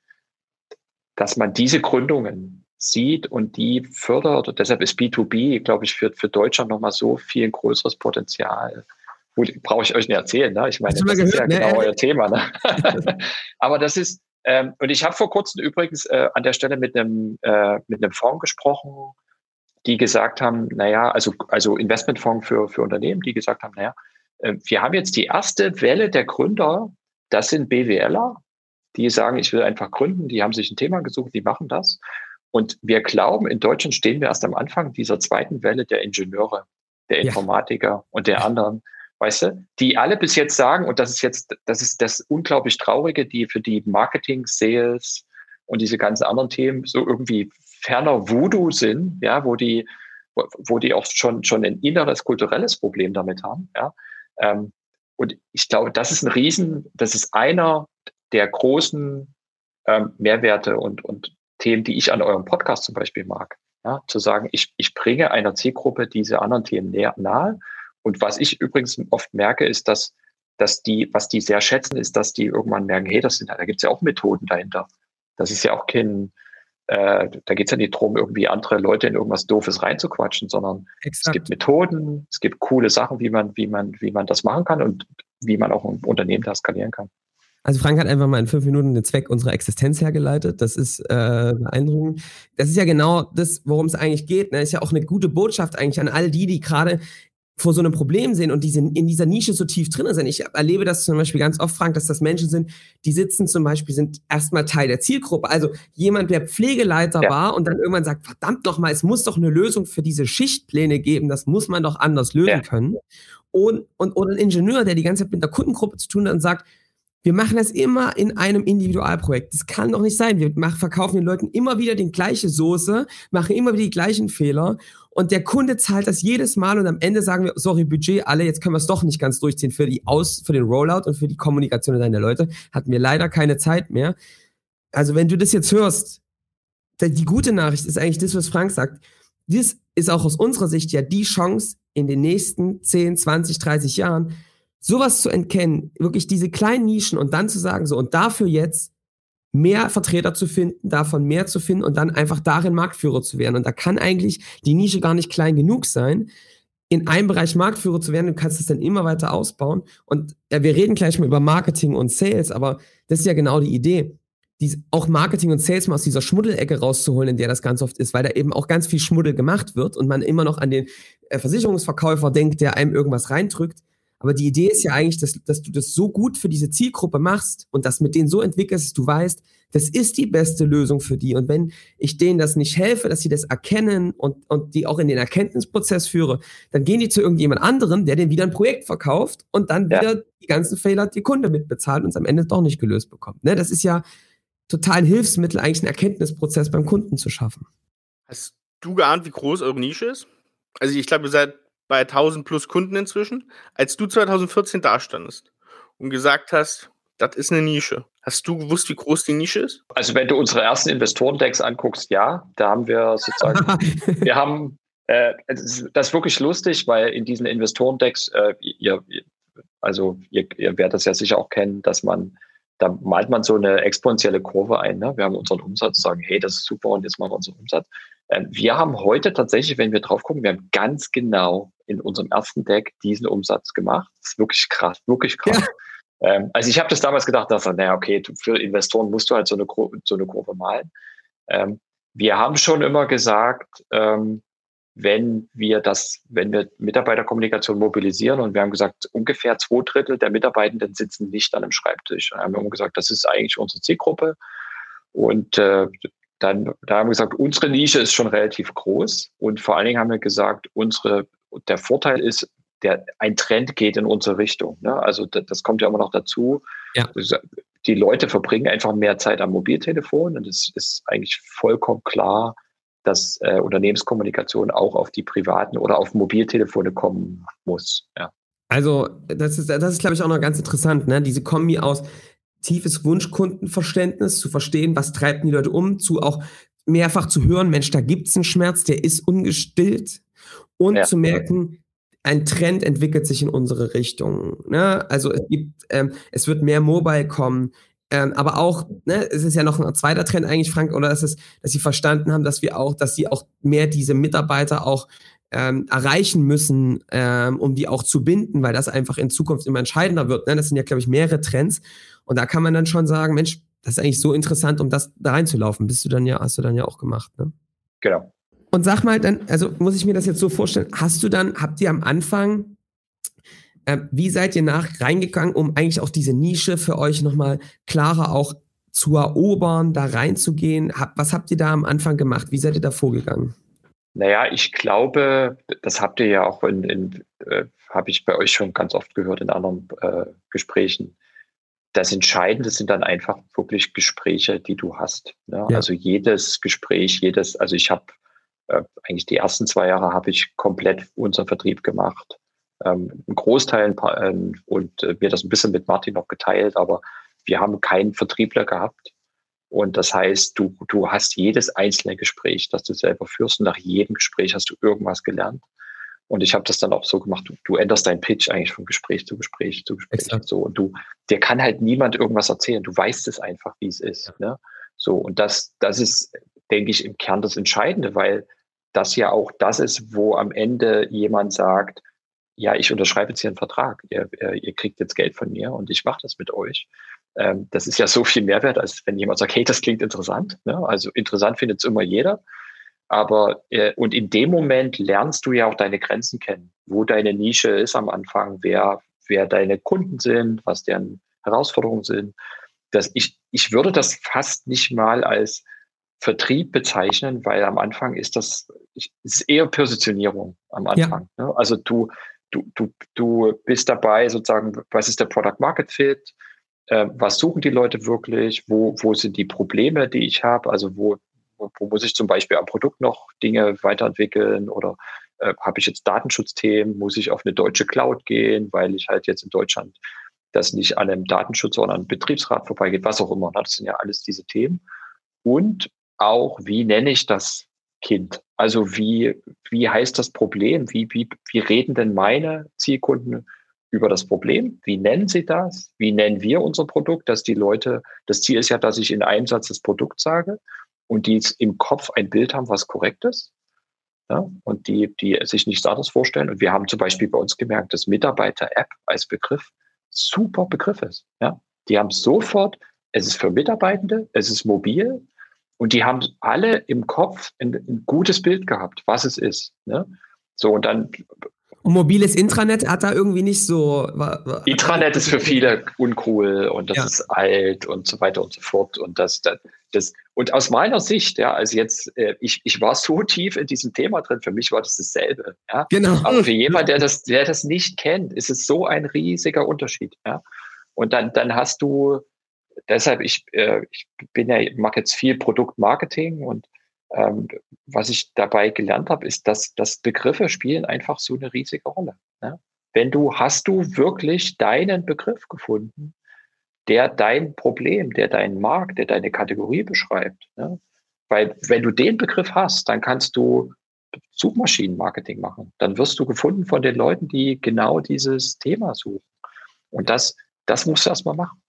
dass man diese Gründungen sieht und die fördert. Und deshalb ist B2B, glaube ich, für, für Deutschland nochmal so viel größeres Potenzial. Gut, brauche ich euch nicht erzählen, ne? Ich meine, das gehört, ist ja ne? genau euer Thema. Ne? Aber das ist, ähm, und ich habe vor kurzem übrigens äh, an der Stelle mit einem, äh, mit einem Fonds gesprochen, die gesagt haben, naja, also, also Investmentfonds für, für Unternehmen, die gesagt haben, naja, äh, wir haben jetzt die erste Welle der Gründer, das sind BWLer, die sagen, ich will einfach gründen, die haben sich ein Thema gesucht, die machen das. Und wir glauben, in Deutschland stehen wir erst am Anfang dieser zweiten Welle der Ingenieure, der Informatiker ja. und der anderen, weißt du, die alle bis jetzt sagen, und das ist jetzt, das ist das unglaublich Traurige, die für die Marketing, Sales und diese ganzen anderen Themen so irgendwie ferner Voodoo sind, ja, wo die, wo die auch schon, schon ein inneres kulturelles Problem damit haben, ja. Ähm, und ich glaube, das ist ein Riesen, das ist einer der großen ähm, Mehrwerte und, und Themen, die ich an eurem Podcast zum Beispiel mag. Ja, zu sagen, ich, ich bringe einer Zielgruppe diese anderen Themen näher, nahe. Und was ich übrigens oft merke, ist, dass, dass die, was die sehr schätzen, ist, dass die irgendwann merken, hey, das sind, da gibt es ja auch Methoden dahinter. Das ist ja auch kein, äh, da geht es ja nicht darum, irgendwie andere Leute in irgendwas Doofes reinzuquatschen, sondern Exakt. es gibt Methoden, es gibt coole Sachen, wie man, wie man, wie man das machen kann und wie man auch ein Unternehmen da skalieren kann. Also Frank hat einfach mal in fünf Minuten den Zweck unserer Existenz hergeleitet. Das ist äh, beeindruckend. Das ist ja genau das, worum es eigentlich geht. Ne? Ist ja auch eine gute Botschaft eigentlich an all die, die gerade vor so einem Problem sehen und die sind in dieser Nische so tief drin sind. Ich erlebe das zum Beispiel ganz oft, Frank, dass das Menschen sind, die sitzen zum Beispiel, sind erstmal Teil der Zielgruppe. Also jemand, der Pflegeleiter ja. war und dann irgendwann sagt, verdammt nochmal, es muss doch eine Lösung für diese Schichtpläne geben, das muss man doch anders lösen ja. können. Und, und, oder ein Ingenieur, der die ganze Zeit mit der Kundengruppe zu tun hat und sagt, wir machen das immer in einem Individualprojekt. Das kann doch nicht sein. Wir machen, verkaufen den Leuten immer wieder die gleiche Soße, machen immer wieder die gleichen Fehler und der Kunde zahlt das jedes Mal und am Ende sagen wir, sorry, Budget, alle, jetzt können wir es doch nicht ganz durchziehen für die Aus, für den Rollout und für die Kommunikation deiner Leute. Hatten wir leider keine Zeit mehr. Also wenn du das jetzt hörst, die gute Nachricht ist eigentlich das, was Frank sagt. Das ist auch aus unserer Sicht ja die Chance in den nächsten 10, 20, 30 Jahren, sowas zu entkennen, wirklich diese kleinen Nischen und dann zu sagen, so, und dafür jetzt mehr Vertreter zu finden, davon mehr zu finden und dann einfach darin Marktführer zu werden. Und da kann eigentlich die Nische gar nicht klein genug sein, in einem Bereich Marktführer zu werden. Du kannst es dann immer weiter ausbauen. Und ja, wir reden gleich mal über Marketing und Sales, aber das ist ja genau die Idee. Die, auch Marketing und Sales mal aus dieser Schmuddelecke rauszuholen, in der das ganz oft ist, weil da eben auch ganz viel Schmuddel gemacht wird und man immer noch an den äh, Versicherungsverkäufer denkt, der einem irgendwas reindrückt Aber die Idee ist ja eigentlich, dass, dass du das so gut für diese Zielgruppe machst und das mit denen so entwickelst, dass du weißt, das ist die beste Lösung für die. Und wenn ich denen das nicht helfe, dass sie das erkennen und, und die auch in den Erkenntnisprozess führe, dann gehen die zu irgendjemand anderem, der denen wieder ein Projekt verkauft und dann ja. wieder die ganzen Fehler die Kunde mitbezahlt und es am Ende doch nicht gelöst bekommt. Ne? Das ist ja total ein Hilfsmittel, eigentlich einen Erkenntnisprozess beim Kunden zu schaffen. Hast du geahnt, wie groß eure Nische ist? Also ich glaube, ihr seid bei 1000 plus Kunden inzwischen. Als du 2014 dastandest und gesagt hast, das ist eine Nische. Hast du gewusst, wie groß die Nische ist? Also wenn du unsere ersten Investorendecks anguckst, ja, da haben wir sozusagen, wir haben, äh, das ist wirklich lustig, weil in diesen Investorendecks, äh, ihr, also ihr, ihr werdet das ja sicher auch kennen, dass man, da malt man so eine exponentielle Kurve ein. Ne? Wir haben unseren Umsatz, sagen, hey, das ist super und jetzt machen wir unseren Umsatz. Ähm, wir haben heute tatsächlich, wenn wir drauf gucken, wir haben ganz genau in unserem ersten Deck diesen Umsatz gemacht. Das ist wirklich krass, wirklich krass. Ja. Ähm, also ich habe das damals gedacht, dass, naja, okay, für Investoren musst du halt so eine, so eine Kurve malen. Ähm, wir haben schon immer gesagt, wenn wir das, wenn wir Mitarbeiterkommunikation mobilisieren und wir haben gesagt, ungefähr zwei Drittel der Mitarbeitenden sitzen nicht an einem Schreibtisch. Und haben wir gesagt, das ist eigentlich unsere Zielgruppe. Und äh, dann da haben wir gesagt, unsere Nische ist schon relativ groß und vor allen Dingen haben wir gesagt, unsere, der Vorteil ist, der, ein Trend geht in unsere Richtung. Ne? Also das, das, kommt ja immer noch dazu. Ja. Die Leute verbringen einfach mehr Zeit am Mobiltelefon und es ist eigentlich vollkommen klar, dass äh, Unternehmenskommunikation auch auf die privaten oder auf Mobiltelefone kommen muss. Ja. Also das ist, das ist glaube ich, auch noch ganz interessant, ne? diese Kombi aus tiefes Wunschkundenverständnis, zu verstehen, was treibt die Leute um, zu auch mehrfach zu hören, Mensch, da gibt es einen Schmerz, der ist ungestillt und ja. zu merken, ein Trend entwickelt sich in unsere Richtung. Ne? Also es gibt, ähm, es wird mehr Mobile kommen, ähm, aber auch, ne, es ist ja noch ein zweiter Trend eigentlich, Frank, oder ist es, dass sie verstanden haben, dass wir auch, dass sie auch mehr diese Mitarbeiter auch ähm, erreichen müssen, ähm, um die auch zu binden, weil das einfach in Zukunft immer entscheidender wird. Ne? Das sind ja, glaube ich, mehrere Trends. Und da kann man dann schon sagen, Mensch, das ist eigentlich so interessant, um das da reinzulaufen. Bist du dann ja, hast du dann ja auch gemacht, ne? Genau. Und sag mal dann, also muss ich mir das jetzt so vorstellen, hast du dann, habt ihr am Anfang, äh, wie seid ihr nach reingegangen, um eigentlich auch diese Nische für euch nochmal klarer auch zu erobern, da reinzugehen? Hab, was habt ihr da am Anfang gemacht? Wie seid ihr da vorgegangen? Naja, ich glaube, das habt ihr ja auch in, in äh, habe ich bei euch schon ganz oft gehört in anderen äh, Gesprächen das Entscheidende sind dann einfach wirklich Gespräche, die du hast. Ne? Ja. Also jedes Gespräch, jedes, also ich habe äh, eigentlich die ersten zwei Jahre habe ich komplett unseren Vertrieb gemacht. Ähm, ein Großteil ein paar, ähm, und äh, mir das ein bisschen mit Martin noch geteilt, aber wir haben keinen Vertriebler gehabt. Und das heißt, du, du hast jedes einzelne Gespräch, das du selber führst. Und nach jedem Gespräch hast du irgendwas gelernt. Und ich habe das dann auch so gemacht, du, du änderst deinen Pitch eigentlich von Gespräch zu Gespräch zu Gespräch. Exakt. So, und du, dir kann halt niemand irgendwas erzählen. Du weißt es einfach, wie es ist. Ja. Ne? So, und das, das ist, denke ich, im Kern das Entscheidende, weil das ja auch das ist, wo am Ende jemand sagt, ja, ich unterschreibe jetzt hier einen Vertrag. Ihr, ihr kriegt jetzt Geld von mir und ich mache das mit euch. Ähm, das ist ja so viel Mehrwert, als wenn jemand sagt, hey, das klingt interessant. Ne? Also interessant findet es immer jeder. Aber äh, und in dem Moment lernst du ja auch deine Grenzen kennen, wo deine Nische ist am Anfang, wer, wer deine Kunden sind, was deren Herausforderungen sind. Das, ich, ich würde das fast nicht mal als Vertrieb bezeichnen, weil am Anfang ist das ist eher Positionierung am Anfang. Ja. Ne? Also du, du, du, du bist dabei, sozusagen, was ist der Product Market Fit? Äh, was suchen die Leute wirklich? Wo, wo sind die Probleme, die ich habe? Also wo, wo muss ich zum Beispiel am Produkt noch Dinge weiterentwickeln oder äh, habe ich jetzt Datenschutzthemen? Muss ich auf eine deutsche Cloud gehen, weil ich halt jetzt in Deutschland das nicht an einem Datenschutz, sondern an einem Betriebsrat vorbeigeht, was auch immer. Ne? Das sind ja alles diese Themen. Und auch, wie nenne ich das Kind? Also wie, wie heißt das Problem? Wie, wie, wie reden denn meine Zielkunden über das Problem? Wie nennen sie das? Wie nennen wir unser Produkt? Dass die Leute, das Ziel ist ja, dass ich in einem Satz das Produkt sage und die im Kopf ein Bild haben, was korrekt ist. Ja, und die, die sich nichts anderes vorstellen. Und wir haben zum Beispiel bei uns gemerkt, dass Mitarbeiter-App als Begriff super Begriff ist. Ja, die haben sofort, es ist für Mitarbeitende, es ist mobil und die haben alle im Kopf ein, ein gutes Bild gehabt, was es ist. Ne? So, und dann Und mobiles Intranet hat da irgendwie nicht so. Intranet ist für viele uncool und das ja. ist alt und so weiter und so fort. Und das, das, das und aus meiner Sicht, ja, also jetzt, äh, ich, ich war so tief in diesem Thema drin, für mich war das dasselbe. Ja? Genau. Aber für jemand, der das, der das nicht kennt, ist es so ein riesiger Unterschied. Ja? Und dann, dann hast du, deshalb, ich, äh, ich bin ja, mache jetzt viel Produktmarketing und ähm, was ich dabei gelernt habe, ist, dass, dass Begriffe spielen einfach so eine riesige Rolle. Ne? Wenn du, hast du wirklich deinen Begriff gefunden, der dein Problem, der deinen Markt, der deine Kategorie beschreibt. Ne? Weil wenn du den Begriff hast, dann kannst du Suchmaschinenmarketing machen. Dann wirst du gefunden von den Leuten, die genau dieses Thema suchen. Und das, das musst du erstmal machen.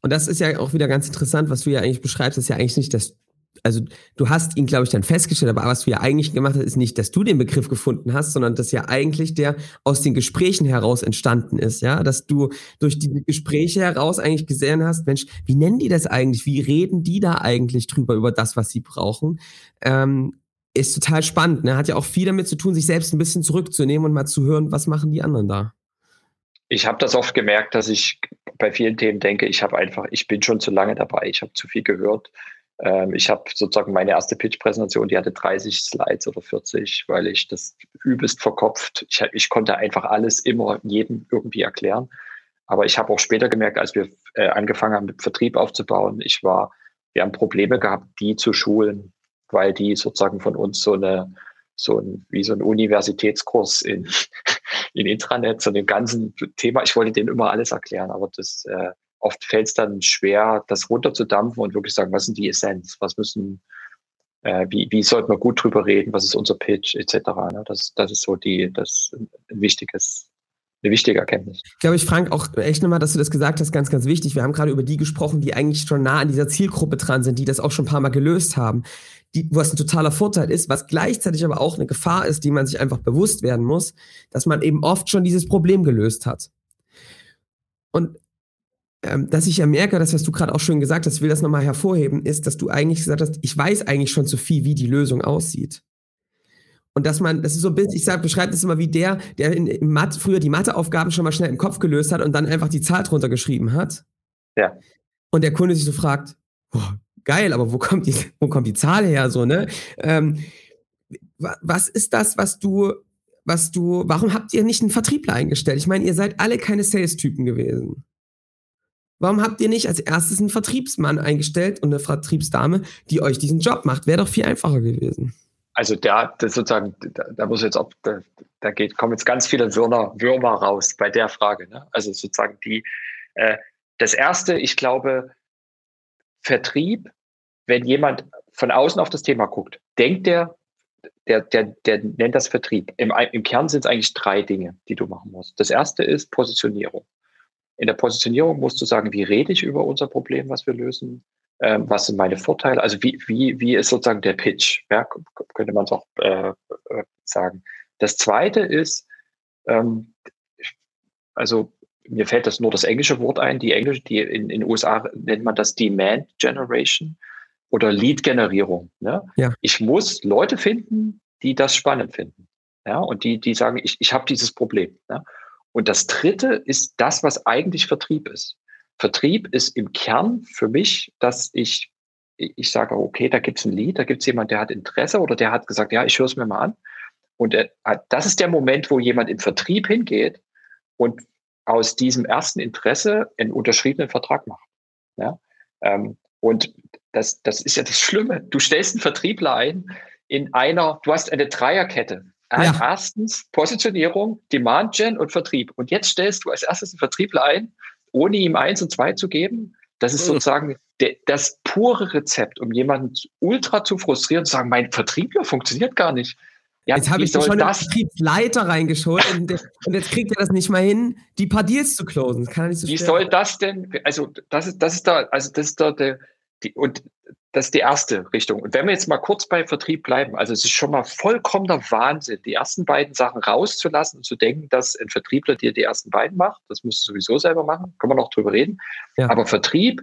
Und das ist ja auch wieder ganz interessant, was du ja eigentlich beschreibst, ist ja eigentlich nicht das also du hast ihn, glaube ich, dann festgestellt, aber was du ja eigentlich gemacht hast, ist nicht, dass du den Begriff gefunden hast, sondern dass ja eigentlich der aus den Gesprächen heraus entstanden ist, ja, dass du durch die Gespräche heraus eigentlich gesehen hast, Mensch, wie nennen die das eigentlich? Wie reden die da eigentlich drüber, über das, was sie brauchen? Ähm, ist total spannend, ne? Hat ja auch viel damit zu tun, sich selbst ein bisschen zurückzunehmen und mal zu hören, was machen die anderen da. Ich habe das oft gemerkt, dass ich bei vielen Themen denke, ich habe einfach, ich bin schon zu lange dabei, ich habe zu viel gehört ähm, ich habe sozusagen meine erste Pitch-Präsentation, die hatte 30 Slides oder 40, weil ich das übelst verkopft. Ich, ich konnte einfach alles immer jedem irgendwie erklären. Aber ich habe auch später gemerkt, als wir äh, angefangen haben, mit Vertrieb aufzubauen, ich war, wir haben Probleme gehabt, die zu schulen, weil die sozusagen von uns so eine, so ein, wie so ein Universitätskurs in, in Intranet, so dem ganzen Thema, ich wollte denen immer alles erklären, aber das, äh, oft fällt es dann schwer, das runterzudampfen und wirklich sagen, was sind die Essenz, was müssen, äh, wie, wie sollten wir gut drüber reden, was ist unser Pitch, etc. Ne? Das, das ist so die, das ein wichtiges, eine wichtige Erkenntnis. Glaube ich, Frank, auch echt nochmal, dass du das gesagt hast, ganz, ganz wichtig. Wir haben gerade über die gesprochen, die eigentlich schon nah an dieser Zielgruppe dran sind, die das auch schon ein paar Mal gelöst haben. Die, was ein totaler Vorteil ist, was gleichzeitig aber auch eine Gefahr ist, die man sich einfach bewusst werden muss, dass man eben oft schon dieses Problem gelöst hat. Und dass ich ja merke, das, was du gerade auch schön gesagt hast, ich will das nochmal hervorheben, ist, dass du eigentlich gesagt hast, ich weiß eigentlich schon zu viel, wie die Lösung aussieht. Und dass man, das ist so ein bisschen, ich sag, beschreibe das immer wie der, der in, in Mathe, früher die Matheaufgaben schon mal schnell im Kopf gelöst hat und dann einfach die Zahl drunter geschrieben hat. Ja. Und der Kunde sich so fragt, oh, geil, aber wo kommt die, wo kommt die Zahl her, so, ne? Ähm, was ist das, was du, was du, warum habt ihr nicht einen Vertriebler eingestellt? Ich meine, ihr seid alle keine Sales-Typen gewesen. Warum habt ihr nicht als erstes einen Vertriebsmann eingestellt und eine Vertriebsdame, die euch diesen Job macht? Wäre doch viel einfacher gewesen. Also da, das sozusagen, da, da muss jetzt auch, da, da geht, kommen jetzt ganz viele Würmer, Würmer raus bei der Frage. Ne? Also sozusagen die, äh, das erste, ich glaube, Vertrieb, wenn jemand von außen auf das Thema guckt, denkt der, der, der, der nennt das Vertrieb. Im, Im Kern sind es eigentlich drei Dinge, die du machen musst. Das erste ist Positionierung. In der Positionierung musst du sagen, wie rede ich über unser Problem, was wir lösen? Ähm, was sind meine Vorteile? Also wie, wie, wie ist sozusagen der Pitch? Ja, könnte man es auch äh, äh, sagen. Das zweite ist, ähm, also mir fällt das nur das englische Wort ein, die englische, die in den USA nennt man das Demand Generation oder Lead-Generierung. Ne? Ja. Ich muss Leute finden, die das spannend finden. Ja, und die, die sagen, ich, ich habe dieses Problem. Ne? Und das dritte ist das, was eigentlich Vertrieb ist. Vertrieb ist im Kern für mich, dass ich, ich sage, okay, da gibt's ein Lied, da gibt's jemand, der hat Interesse oder der hat gesagt, ja, ich höre es mir mal an. Und das ist der Moment, wo jemand im Vertrieb hingeht und aus diesem ersten Interesse einen unterschriebenen Vertrag macht. Ja? Ähm, und das, das ist ja das Schlimme. Du stellst einen Vertriebler ein in einer, du hast eine Dreierkette. Ja. Erstens Positionierung, Demand Gen und Vertrieb. Und jetzt stellst du als erstes einen Vertriebler ein, ohne ihm eins und zwei zu geben. Das ist mhm. sozusagen de, das pure Rezept, um jemanden ultra zu frustrieren, zu sagen, mein Vertriebler funktioniert gar nicht. Ja, jetzt habe ich schon das? einen Vertriebsleiter reingescholt und, und, jetzt kriegt er das nicht mal hin, die paar Deals zu closen. Das kann er nicht so Wie soll das denn? Also das ist das ist da also das ist da der die, und das ist die erste Richtung. Und wenn wir jetzt mal kurz bei Vertrieb bleiben, also es ist schon mal vollkommener Wahnsinn, die ersten beiden Sachen rauszulassen und zu denken, dass ein Vertriebler dir die ersten beiden macht. Das musst du sowieso selber machen, können wir noch drüber reden. Ja. Aber Vertrieb,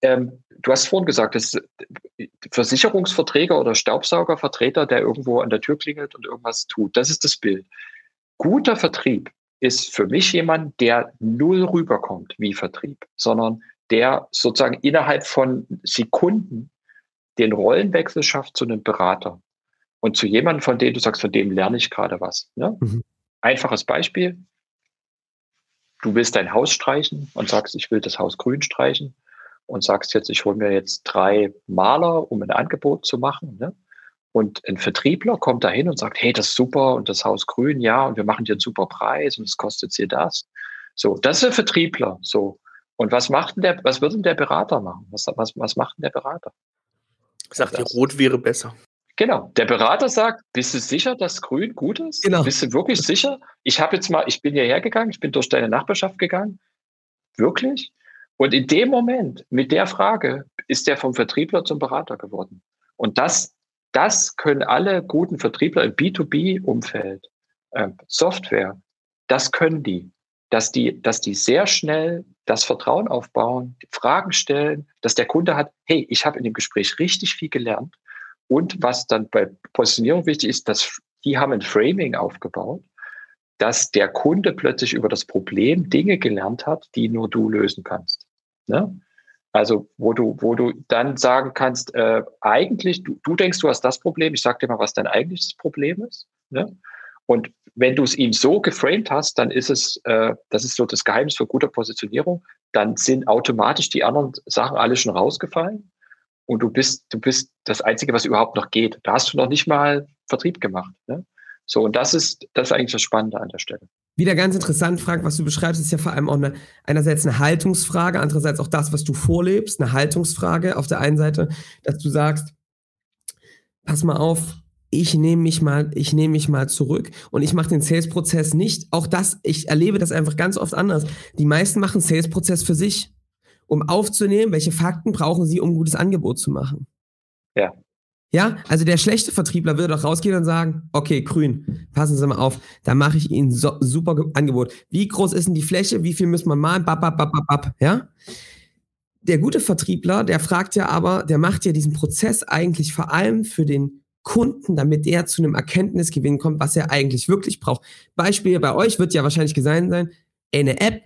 ähm, du hast vorhin gesagt, das ist Versicherungsverträger oder Staubsaugervertreter, der irgendwo an der Tür klingelt und irgendwas tut. Das ist das Bild. guter Vertrieb ist für mich jemand, der null rüberkommt wie Vertrieb, sondern der sozusagen innerhalb von Sekunden den Rollenwechsel schafft zu einem Berater und zu jemandem, von dem du sagst, von dem lerne ich gerade was. Ne? Mhm. Einfaches Beispiel. Du willst dein Haus streichen und sagst, ich will das Haus grün streichen und sagst jetzt, ich hole mir jetzt drei Maler, um ein Angebot zu machen. Ne? Und ein Vertriebler kommt da hin und sagt, hey, das ist super und das Haus grün, ja, und wir machen dir einen super Preis und es kostet dir das. So, das ist ein Vertriebler. So. Und was macht denn der, was würde denn der Berater machen? Was, was, was macht denn der Berater? Sagt, die Rot wäre besser. Genau. Der Berater sagt, bist du sicher, dass Grün gut ist? Genau. Bist du wirklich sicher? Ich habe jetzt mal, ich bin hierher gegangen, ich bin durch deine Nachbarschaft gegangen. Wirklich? Und in dem Moment, mit der Frage, ist der vom Vertriebler zum Berater geworden. Und das, das können alle guten Vertriebler im B2B-Umfeld, äh, Software, das können die. Dass die, dass die sehr schnell das Vertrauen aufbauen, Fragen stellen, dass der Kunde hat, hey, ich habe in dem Gespräch richtig viel gelernt. Und was dann bei Positionierung wichtig ist, dass die haben ein Framing aufgebaut, dass der Kunde plötzlich über das Problem Dinge gelernt hat, die nur du lösen kannst. Ne? Also wo du, wo du dann sagen kannst, äh, eigentlich, du, du denkst, du hast das Problem, ich sag dir mal, was dein eigentliches Problem ist. Ne? Und wenn du es ihm so geframed hast, dann ist es, äh, das ist so das Geheimnis für gute Positionierung, dann sind automatisch die anderen Sachen alle schon rausgefallen und du bist, du bist das Einzige, was überhaupt noch geht. Da hast du noch nicht mal Vertrieb gemacht. Ne? So, und das ist, das ist eigentlich das Spannende an der Stelle. Wieder ganz interessant, Frank, was du beschreibst, ist ja vor allem auch eine, einerseits eine Haltungsfrage, andererseits auch das, was du vorlebst, eine Haltungsfrage auf der einen Seite, dass du sagst, pass mal auf, ich nehme mich mal, ich nehme mich mal zurück und ich mache den Sales-Prozess nicht. Auch das, ich erlebe das einfach ganz oft anders. Die meisten machen Sales-Prozess für sich, um aufzunehmen, welche Fakten brauchen sie, um ein gutes Angebot zu machen. Ja. Ja, also der schlechte Vertriebler würde doch rausgehen und sagen, okay, grün, passen Sie mal auf, da mache ich Ihnen so, super Angebot. Wie groß ist denn die Fläche? Wie viel müssen wir malen? Bap, bap, bap, bap, ja? Der gute Vertriebler, der fragt ja aber, der macht ja diesen Prozess eigentlich vor allem für den Kunden, damit er zu einem Erkenntnisgewinn kommt, was er eigentlich wirklich braucht. Beispiel bei euch wird ja wahrscheinlich gesehen sein, eine App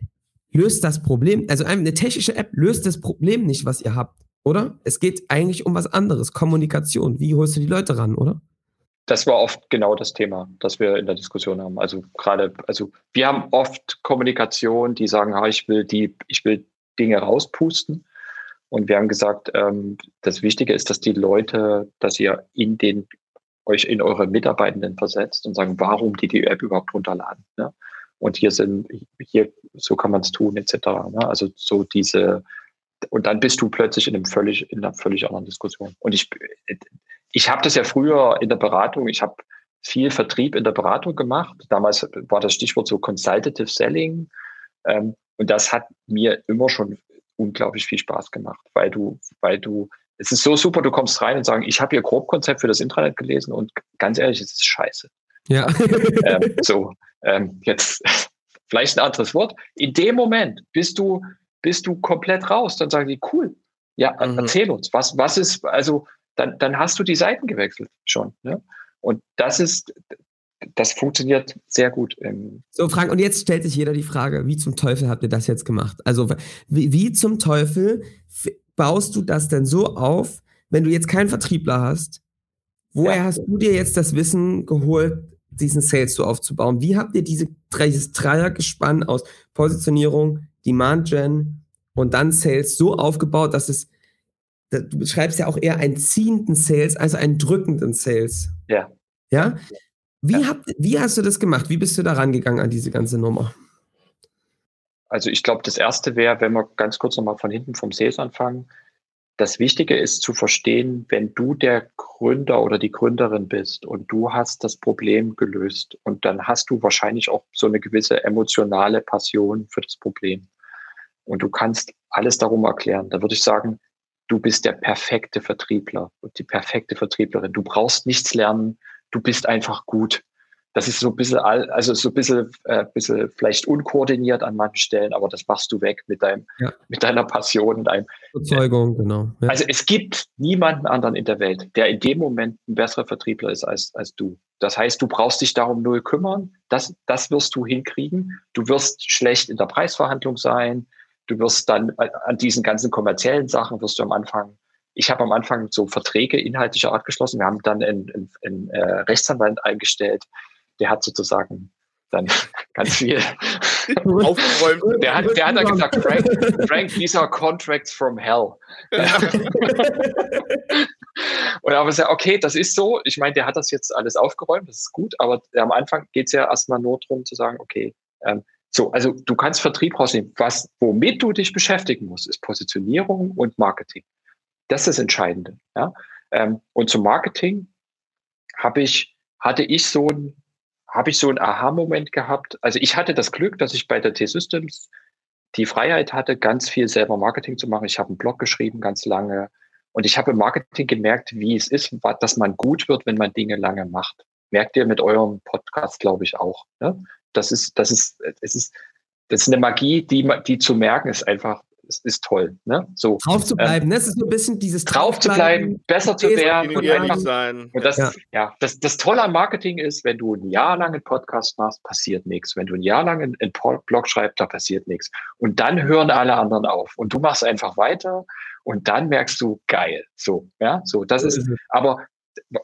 löst das Problem, also eine technische App löst das Problem nicht, was ihr habt. Oder? Es geht eigentlich um was anderes. Kommunikation. Wie holst du die Leute ran, oder? Das war oft genau das Thema, das wir in der Diskussion haben. Also gerade, also wir haben oft Kommunikation, die sagen, ich will die, ich will Dinge rauspusten. Und wir haben gesagt, ähm, das Wichtige ist, dass die Leute, dass ihr in den euch in eure Mitarbeitenden versetzt und sagen, warum die die App überhaupt runterladen. Ne? Und hier sind, hier, so kann man es tun, etc. Ne? Also so diese, und dann bist du plötzlich in einem völlig, in einer völlig anderen Diskussion. Und ich, ich habe das ja früher in der Beratung, ich habe viel Vertrieb in der Beratung gemacht. Damals war das Stichwort so Consultative Selling. Ähm, und das hat mir immer schon unglaublich viel Spaß gemacht, weil du, weil du, es ist so super, du kommst rein und sagst, ich habe hier Grobkonzept für das Intranet gelesen und ganz ehrlich, es ist scheiße. Ja. ähm, so, ähm, jetzt vielleicht ein anderes Wort. In dem Moment bist du bist du komplett raus. Dann sagen die, cool, ja, mhm. erzähl uns, was, was ist, also dann, dann hast du die Seiten gewechselt schon. Ne? Und das ist, das funktioniert sehr gut. so, Frank, und jetzt stellt sich jeder die Frage, wie zum Teufel habt ihr das jetzt gemacht? Also, wie, wie zum Teufel baust du das denn so auf, wenn du jetzt keinen Vertriebler hast? Woher ja. hast du dir jetzt das Wissen geholt, diesen Sales so aufzubauen? Wie habt ihr diese, dieses Dreiergespann aus Positionierung, Demand Gen und dann Sales so aufgebaut, dass es, du beschreibst ja auch eher einen ziehenden Sales, also einen drückenden Sales. Ja. Ja? Wie, ja. Habt, wie hast du das gemacht? Wie bist du da rangegangen an diese ganze Nummer? Also ich glaube, das erste wäre, wenn wir ganz kurz nochmal von hinten vom Sales anfangen. Das Wichtige ist zu verstehen, wenn du der Gründer oder die Gründerin bist und du hast das Problem gelöst und dann hast du wahrscheinlich auch so eine gewisse emotionale Passion für das Problem und du kannst alles darum erklären, da würde ich sagen, du bist der perfekte Vertriebler und die perfekte Vertrieblerin. Du brauchst nichts lernen, du bist einfach gut. Das ist so ein bisschen, also so ein bisschen, äh, bisschen vielleicht unkoordiniert an manchen Stellen, aber das machst du weg mit deinem, ja. mit deiner Passion und deinem Überzeugung, genau. Ja. Also es gibt niemanden anderen in der Welt, der in dem Moment ein besserer Vertriebler ist als, als du. Das heißt, du brauchst dich darum null kümmern. Das, das wirst du hinkriegen. Du wirst schlecht in der Preisverhandlung sein. Du wirst dann an diesen ganzen kommerziellen Sachen wirst du am Anfang ich habe am Anfang so Verträge inhaltlicher Art geschlossen. Wir haben dann einen, einen, einen äh, Rechtsanwalt eingestellt, der hat sozusagen dann ganz viel aufgeräumt. Der hat, der hat dann gesagt, Frank, Frank, these are contracts from hell. Und aber gesagt, okay, das ist so. Ich meine, der hat das jetzt alles aufgeräumt, das ist gut, aber am Anfang geht es ja erstmal nur darum zu sagen, okay, ähm, so, also du kannst Vertrieb rausnehmen. Was, womit du dich beschäftigen musst, ist Positionierung und Marketing. Das ist das Entscheidende. Ja? Ähm, und zum Marketing habe ich, hatte ich so ein, habe ich so einen Aha-Moment gehabt. Also ich hatte das Glück, dass ich bei der T-Systems die Freiheit hatte, ganz viel selber Marketing zu machen. Ich habe einen Blog geschrieben, ganz lange. Und ich habe im Marketing gemerkt, wie es ist, dass man gut wird, wenn man Dinge lange macht. Merkt ihr mit eurem Podcast, glaube ich, auch. Ne? Das ist, das ist, es ist, das ist eine Magie, die, die zu merken ist einfach ist, ist toll. Ne? So, drauf zu bleiben, ähm, ne? das ist so ein bisschen dieses drauf zu bleiben, besser zu werden und einfach, sein. Und das, ja. ja, das, das Tolle am Marketing ist, wenn du ein Jahr lang einen Podcast machst, passiert nichts. Wenn du ein Jahr lang einen, einen Blog schreibst, da passiert nichts. Und dann hören alle anderen auf und du machst einfach weiter und dann merkst du geil. So, ja, so das ist. Aber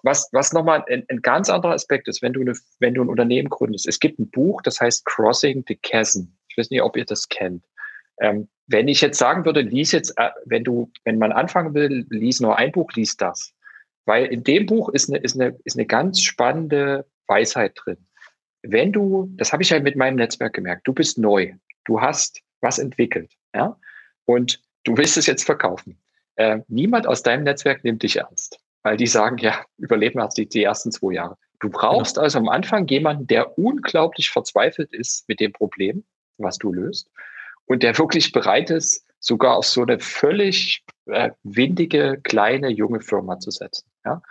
was, was nochmal ein, ein ganz anderer Aspekt ist, wenn du, eine, wenn du ein Unternehmen gründest. Es gibt ein Buch, das heißt Crossing the Chasm. Ich weiß nicht, ob ihr das kennt. Ähm, wenn ich jetzt sagen würde, lies jetzt, äh, wenn du, wenn man anfangen will, lies nur ein Buch, lies das. Weil in dem Buch ist eine, ist eine, ist eine ganz spannende Weisheit drin. Wenn du, das habe ich ja mit meinem Netzwerk gemerkt, du bist neu, du hast was entwickelt, ja, und du willst es jetzt verkaufen. Äh, niemand aus deinem Netzwerk nimmt dich ernst, weil die sagen, ja, überleben wir die, die ersten zwei Jahre. Du brauchst genau. also am Anfang jemanden, der unglaublich verzweifelt ist mit dem Problem, was du löst und der wirklich bereit ist, sogar auf so eine völlig äh, windige, kleine, junge Firma zu setzen. Ja?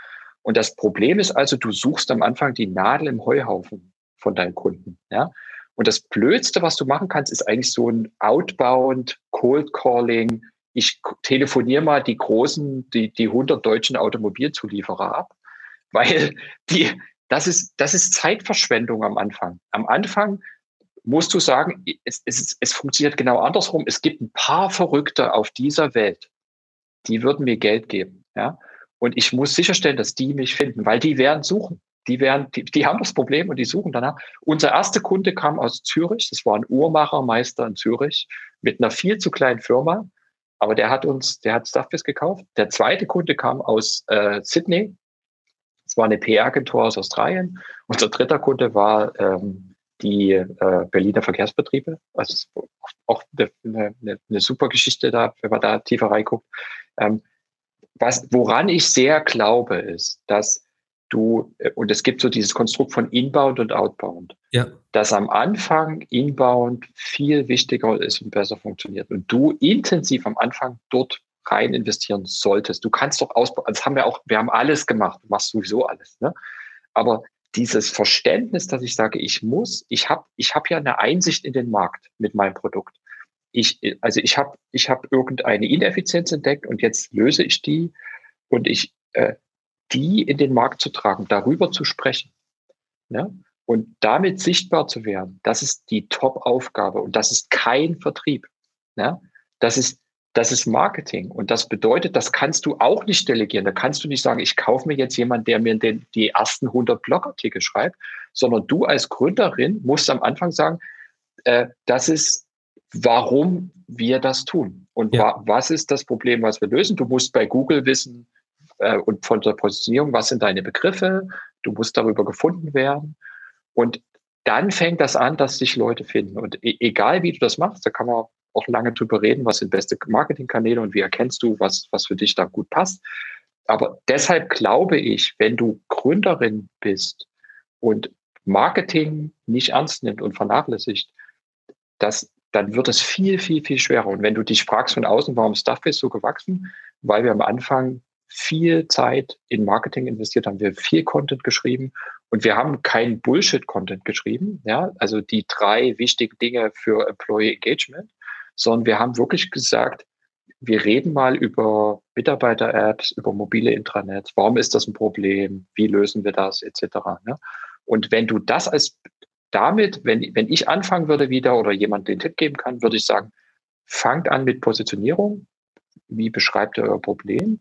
Und das Problem ist also, du suchst am Anfang die Nadel im Heuhaufen von deinen Kunden. Ja? Und das Blödste, was du machen kannst, ist eigentlich so ein Outbound Cold Calling. Ich telefoniere mal die großen, die, die 100 deutschen Automobilzulieferer ab, weil die, das ist, das ist Zeitverschwendung am Anfang. Am Anfang musst du sagen, es, es, es funktioniert genau andersrum. Es gibt ein paar Verrückte auf dieser Welt, die würden mir Geld geben. Ja? Und ich muss sicherstellen, dass die mich finden, weil die werden suchen. Die, werden, die, die haben das Problem und die suchen danach. Unser erster Kunde kam aus Zürich. Das war ein Uhrmachermeister in Zürich mit einer viel zu kleinen Firma. Aber der hat uns, der hat Stuffbiz gekauft. Der zweite Kunde kam aus äh, Sydney. Das war eine PR-Agentur aus Australien. Unser dritter Kunde war ähm, die äh, Berliner Verkehrsbetriebe. Also auch eine, eine, eine super Geschichte da, wenn man da tiefer reinguckt. Ähm, was, woran ich sehr glaube, ist, dass du, äh, und es gibt so dieses Konstrukt von Inbound und Outbound, ja. dass am Anfang Inbound viel wichtiger ist und besser funktioniert. Und du intensiv am Anfang dort rein investieren solltest. Du kannst doch ausbauen, das haben wir auch, wir haben alles gemacht, du machst sowieso alles. Ne? Aber dieses Verständnis, dass ich sage, ich muss, ich habe ich hab ja eine Einsicht in den Markt mit meinem Produkt. Ich, also ich habe ich hab irgendeine Ineffizienz entdeckt und jetzt löse ich die und ich äh, die in den Markt zu tragen, darüber zu sprechen. Ne? Und damit sichtbar zu werden, das ist die Top-Aufgabe und das ist kein Vertrieb. Ne? Das ist das ist Marketing. Und das bedeutet, das kannst du auch nicht delegieren. Da kannst du nicht sagen, ich kaufe mir jetzt jemanden, der mir den, die ersten 100 Blogartikel schreibt, sondern du als Gründerin musst am Anfang sagen, äh, das ist, warum wir das tun. Und ja. wa was ist das Problem, was wir lösen? Du musst bei Google wissen äh, und von der Positionierung, was sind deine Begriffe? Du musst darüber gefunden werden. Und dann fängt das an, dass sich Leute finden. Und e egal wie du das machst, da kann man auch lange drüber reden, was sind beste Marketingkanäle und wie erkennst du, was, was für dich da gut passt. Aber deshalb glaube ich, wenn du Gründerin bist und Marketing nicht ernst nimmt und vernachlässigt, dass, dann wird es viel, viel, viel schwerer. Und wenn du dich fragst von außen, warum Stuffbase so gewachsen? Weil wir am Anfang viel Zeit in Marketing investiert haben, wir viel Content geschrieben und wir haben kein Bullshit-Content geschrieben. Ja, also die drei wichtigen Dinge für Employee Engagement sondern wir haben wirklich gesagt, wir reden mal über Mitarbeiter-Apps, über mobile Intranets. Warum ist das ein Problem? Wie lösen wir das? Etc. Ne? Und wenn du das als damit, wenn, wenn ich anfangen würde wieder oder jemand den Tipp geben kann, würde ich sagen, fangt an mit Positionierung. Wie beschreibt ihr euer Problem?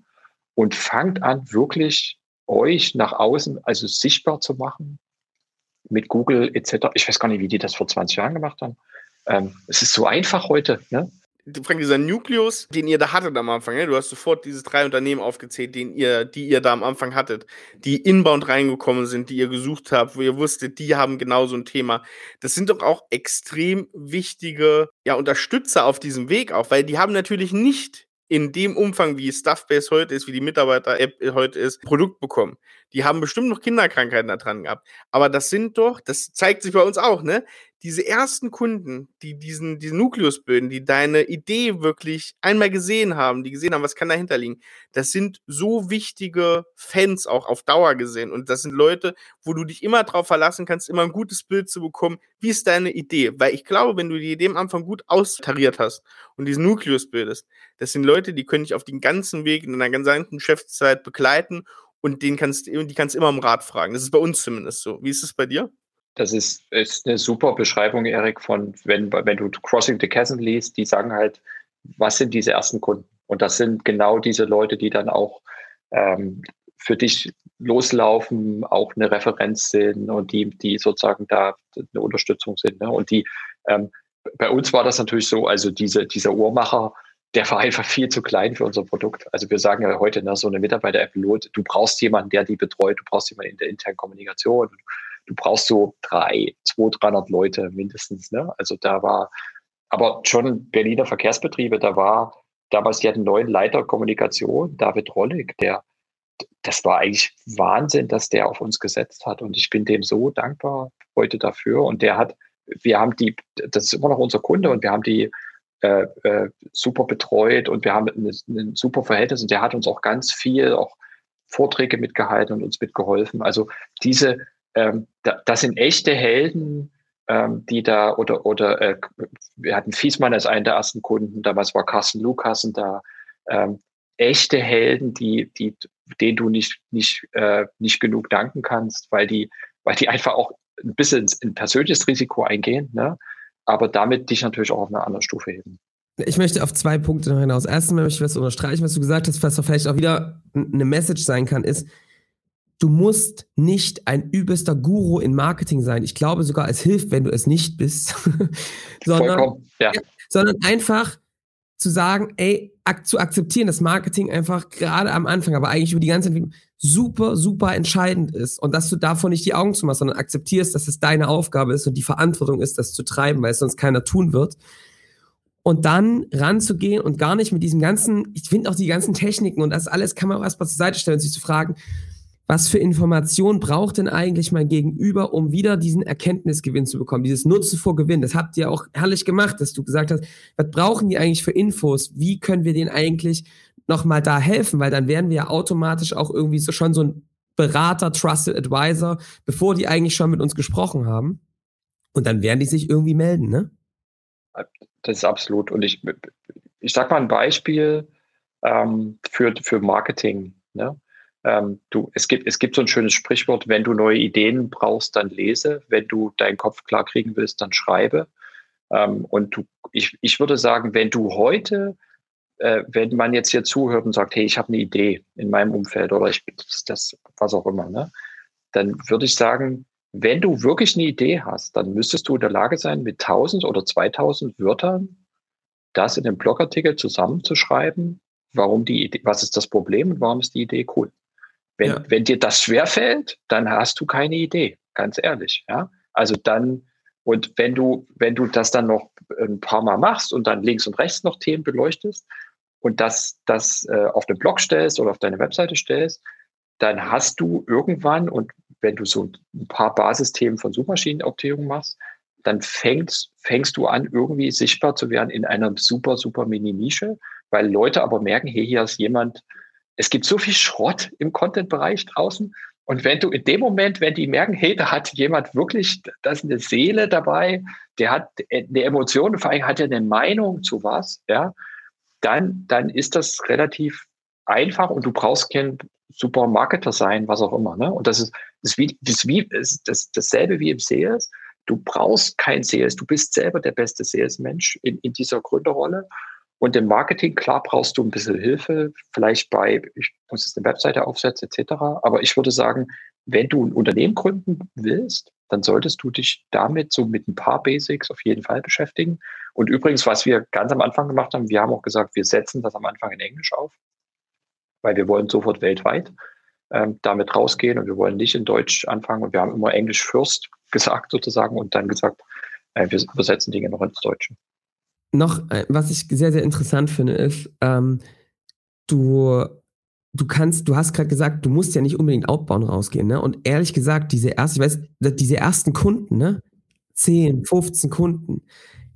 Und fangt an, wirklich euch nach außen, also sichtbar zu machen mit Google etc. Ich weiß gar nicht, wie die das vor 20 Jahren gemacht haben. Ähm, es ist so einfach heute. Ne? Frank, dieser Nukleus, den ihr da hattet am Anfang, ne? du hast sofort diese drei Unternehmen aufgezählt, den ihr, die ihr da am Anfang hattet, die inbound reingekommen sind, die ihr gesucht habt, wo ihr wusstet, die haben genau so ein Thema. Das sind doch auch extrem wichtige ja, Unterstützer auf diesem Weg auch, weil die haben natürlich nicht in dem Umfang, wie Stuffbase heute ist, wie die Mitarbeiter-App heute ist, Produkt bekommen. Die haben bestimmt noch Kinderkrankheiten da dran gehabt. Aber das sind doch, das zeigt sich bei uns auch, ne? Diese ersten Kunden, die diesen, diesen Nukleus bilden, die deine Idee wirklich einmal gesehen haben, die gesehen haben, was kann dahinter liegen, das sind so wichtige Fans auch auf Dauer gesehen. Und das sind Leute, wo du dich immer drauf verlassen kannst, immer ein gutes Bild zu bekommen. Wie ist deine Idee? Weil ich glaube, wenn du die Idee am Anfang gut austariert hast und diesen Nukleus bildest, das sind Leute, die können dich auf den ganzen Weg in deiner gesamten Geschäftszeit begleiten und den kannst, die kannst du immer um Rat fragen. Das ist bei uns zumindest so. Wie ist es bei dir? Das ist, ist eine super Beschreibung, Erik, von, wenn, wenn du Crossing the Chasm liest, die sagen halt, was sind diese ersten Kunden? Und das sind genau diese Leute, die dann auch ähm, für dich loslaufen, auch eine Referenz sind und die, die sozusagen da eine Unterstützung sind. Ne? Und die, ähm, bei uns war das natürlich so, also diese, dieser Uhrmacher, der war einfach viel zu klein für unser Produkt. Also wir sagen ja heute, ne, so eine Mitarbeiter-App, du brauchst jemanden, der die betreut, du brauchst jemanden in der internen Kommunikation, du brauchst so drei, 200, 300 Leute mindestens. Ne? Also da war, aber schon Berliner Verkehrsbetriebe, da war damals, die hatten einen neuen Leiter Kommunikation, David Rollig, der, das war eigentlich Wahnsinn, dass der auf uns gesetzt hat. Und ich bin dem so dankbar heute dafür. Und der hat, wir haben die, das ist immer noch unser Kunde und wir haben die äh, äh, super betreut und wir haben ein, ein super Verhältnis und der hat uns auch ganz viel, auch Vorträge mitgehalten und uns mitgeholfen. Also diese, ähm, da, das sind echte Helden, ähm, die da, oder, oder äh, wir hatten Fiesmann als einen der ersten Kunden, damals war Carsten Lukassen da, ähm, echte Helden, die, die, denen du nicht, nicht, äh, nicht genug danken kannst, weil die, weil die einfach auch ein bisschen ein persönliches Risiko eingehen, ne? aber damit dich natürlich auch auf eine andere Stufe heben. Ich möchte auf zwei Punkte noch hinaus. Erstens möchte ich was unterstreichen, was du gesagt hast, was vielleicht auch wieder eine Message sein kann, ist, du musst nicht ein übelster Guru in Marketing sein. Ich glaube sogar, es hilft, wenn du es nicht bist, sondern, ja. sondern einfach zu sagen, ey, ak zu akzeptieren, dass Marketing einfach gerade am Anfang, aber eigentlich über die ganze Entwicklung super, super entscheidend ist und dass du davon nicht die Augen zumachst, sondern akzeptierst, dass es deine Aufgabe ist und die Verantwortung ist, das zu treiben, weil es sonst keiner tun wird. Und dann ranzugehen und gar nicht mit diesem ganzen, ich finde auch die ganzen Techniken und das alles kann man auch erstmal zur Seite stellen und sich zu fragen, was für Informationen braucht denn eigentlich mein Gegenüber, um wieder diesen Erkenntnisgewinn zu bekommen, dieses Nutzen vor Gewinn. Das habt ihr auch herrlich gemacht, dass du gesagt hast, was brauchen die eigentlich für Infos? Wie können wir denen eigentlich nochmal da helfen? Weil dann wären wir ja automatisch auch irgendwie so schon so ein Berater, Trusted Advisor, bevor die eigentlich schon mit uns gesprochen haben. Und dann werden die sich irgendwie melden, ne? Das ist absolut. Und ich, ich sag mal ein Beispiel ähm, für, für Marketing. Ne? Ähm, du, es, gibt, es gibt so ein schönes Sprichwort, wenn du neue Ideen brauchst, dann lese. Wenn du deinen Kopf klar kriegen willst, dann schreibe. Ähm, und du, ich, ich würde sagen, wenn du heute, äh, wenn man jetzt hier zuhört und sagt, hey, ich habe eine Idee in meinem Umfeld oder ich das, das was auch immer, ne, dann würde ich sagen, wenn du wirklich eine Idee hast, dann müsstest du in der Lage sein, mit 1000 oder 2000 Wörtern das in einem Blogartikel zusammenzuschreiben, warum die Idee, was ist das Problem und warum ist die Idee cool. Wenn, ja. wenn dir das schwerfällt, dann hast du keine Idee, ganz ehrlich. Ja? Also dann, und wenn du, wenn du das dann noch ein paar Mal machst und dann links und rechts noch Themen beleuchtest und das, das äh, auf den Blog stellst oder auf deine Webseite stellst, dann hast du irgendwann, und wenn du so ein paar Basisthemen von Suchmaschinenoptimierung machst, dann fängst, fängst du an, irgendwie sichtbar zu werden in einer super, super Mini-Nische, weil Leute aber merken, hey, hier ist jemand, es gibt so viel Schrott im Content-Bereich draußen. Und wenn du in dem Moment, wenn die merken, hey, da hat jemand wirklich, da ist eine Seele dabei, der hat eine Emotion, vor allem hat er eine Meinung zu was, ja, dann, dann ist das relativ einfach und du brauchst kein super Marketer sein, was auch immer. Ne? Und das ist, ist, wie, das ist wie das, dasselbe wie im Sales. Du brauchst kein Sales. Du bist selber der beste Salesmensch in, in dieser Gründerrolle. Und im Marketing, klar, brauchst du ein bisschen Hilfe, vielleicht bei, ich muss jetzt eine Webseite aufsetzen, etc. Aber ich würde sagen, wenn du ein Unternehmen gründen willst, dann solltest du dich damit so mit ein paar Basics auf jeden Fall beschäftigen. Und übrigens, was wir ganz am Anfang gemacht haben, wir haben auch gesagt, wir setzen das am Anfang in Englisch auf, weil wir wollen sofort weltweit ähm, damit rausgehen und wir wollen nicht in Deutsch anfangen. Und wir haben immer Englisch first gesagt sozusagen und dann gesagt, äh, wir übersetzen Dinge noch ins Deutsche. Noch, äh, was ich sehr, sehr interessant finde, ist, ähm, du du kannst, du hast gerade gesagt, du musst ja nicht unbedingt outbound rausgehen, ne? Und ehrlich gesagt, diese erste, ich weiß, diese ersten Kunden, ne? 10, 15 Kunden,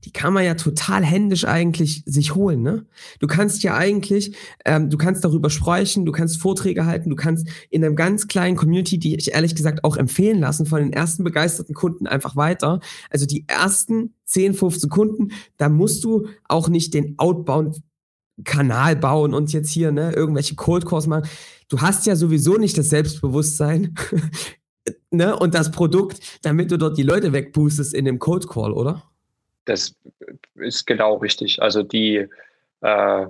die kann man ja total händisch eigentlich sich holen, ne? Du kannst ja eigentlich, ähm, du kannst darüber sprechen, du kannst Vorträge halten, du kannst in einem ganz kleinen Community, die ich ehrlich gesagt auch empfehlen lassen, von den ersten begeisterten Kunden einfach weiter. Also die ersten 10, 15 Kunden, da musst du auch nicht den Outbound Kanal bauen und jetzt hier ne, irgendwelche Cold Calls machen. Du hast ja sowieso nicht das Selbstbewusstsein ne, und das Produkt, damit du dort die Leute wegpustest in dem Cold Call, oder? Das ist genau richtig. Also die, äh,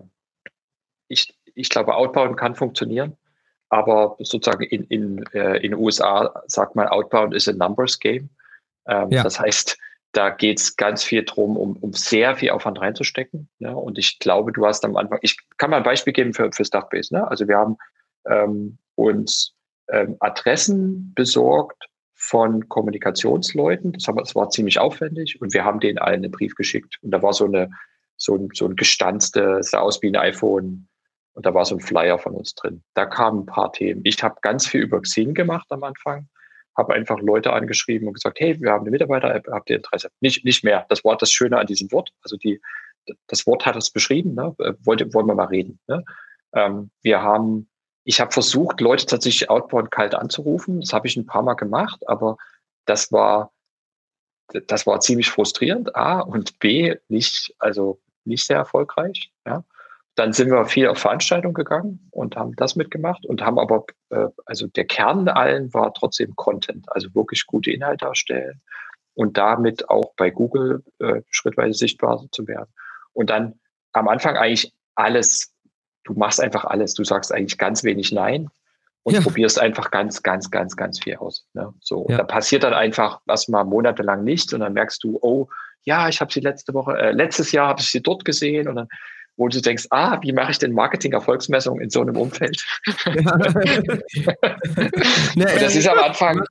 ich, ich glaube, Outbound kann funktionieren, aber sozusagen in in, äh, in den USA sagt man, Outbound ist a Numbers Game. Ähm, ja. Das heißt, da geht es ganz viel drum, um, um sehr viel Aufwand reinzustecken. Ne? Und ich glaube, du hast am Anfang, ich kann mal ein Beispiel geben für, für Stuffbase. Ne? Also wir haben ähm, uns ähm, Adressen besorgt von Kommunikationsleuten. Das, haben, das war ziemlich aufwendig und wir haben denen allen einen Brief geschickt. Und da war so eine so ein, so ein gestanztes, sah aus wie ein iPhone und da war so ein Flyer von uns drin. Da kamen ein paar Themen. Ich habe ganz viel über Xing gemacht am Anfang habe einfach Leute angeschrieben und gesagt, hey, wir haben eine Mitarbeiter-App, habt ihr Interesse? Nicht, nicht mehr. Das war das Schöne an diesem Wort. Also die, das Wort hat es beschrieben, ne? Äh, wollte, wollen wir mal reden. Ne? Ähm, wir haben, ich habe versucht, Leute tatsächlich outbound kalt anzurufen. Das habe ich ein paar Mal gemacht, aber das war, das war ziemlich frustrierend, A und B, nicht, also nicht sehr erfolgreich. Ja? Dann sind wir viel auf Veranstaltungen gegangen und haben das mitgemacht und haben aber, äh, also der Kern allen war trotzdem Content, also wirklich gute Inhalte erstellen und damit auch bei Google äh, schrittweise sichtbar zu werden. Und dann am Anfang eigentlich alles, du machst einfach alles, du sagst eigentlich ganz wenig Nein und ja. probierst einfach ganz, ganz, ganz, ganz viel aus. Ne? So, ja. da passiert dann einfach erstmal monatelang nichts und dann merkst du, oh, ja, ich habe sie letzte Woche, äh, letztes Jahr habe ich sie dort gesehen und dann wo du denkst, ah, wie mache ich denn Marketing-Erfolgsmessung in so einem Umfeld? Ja. das ist am Anfang.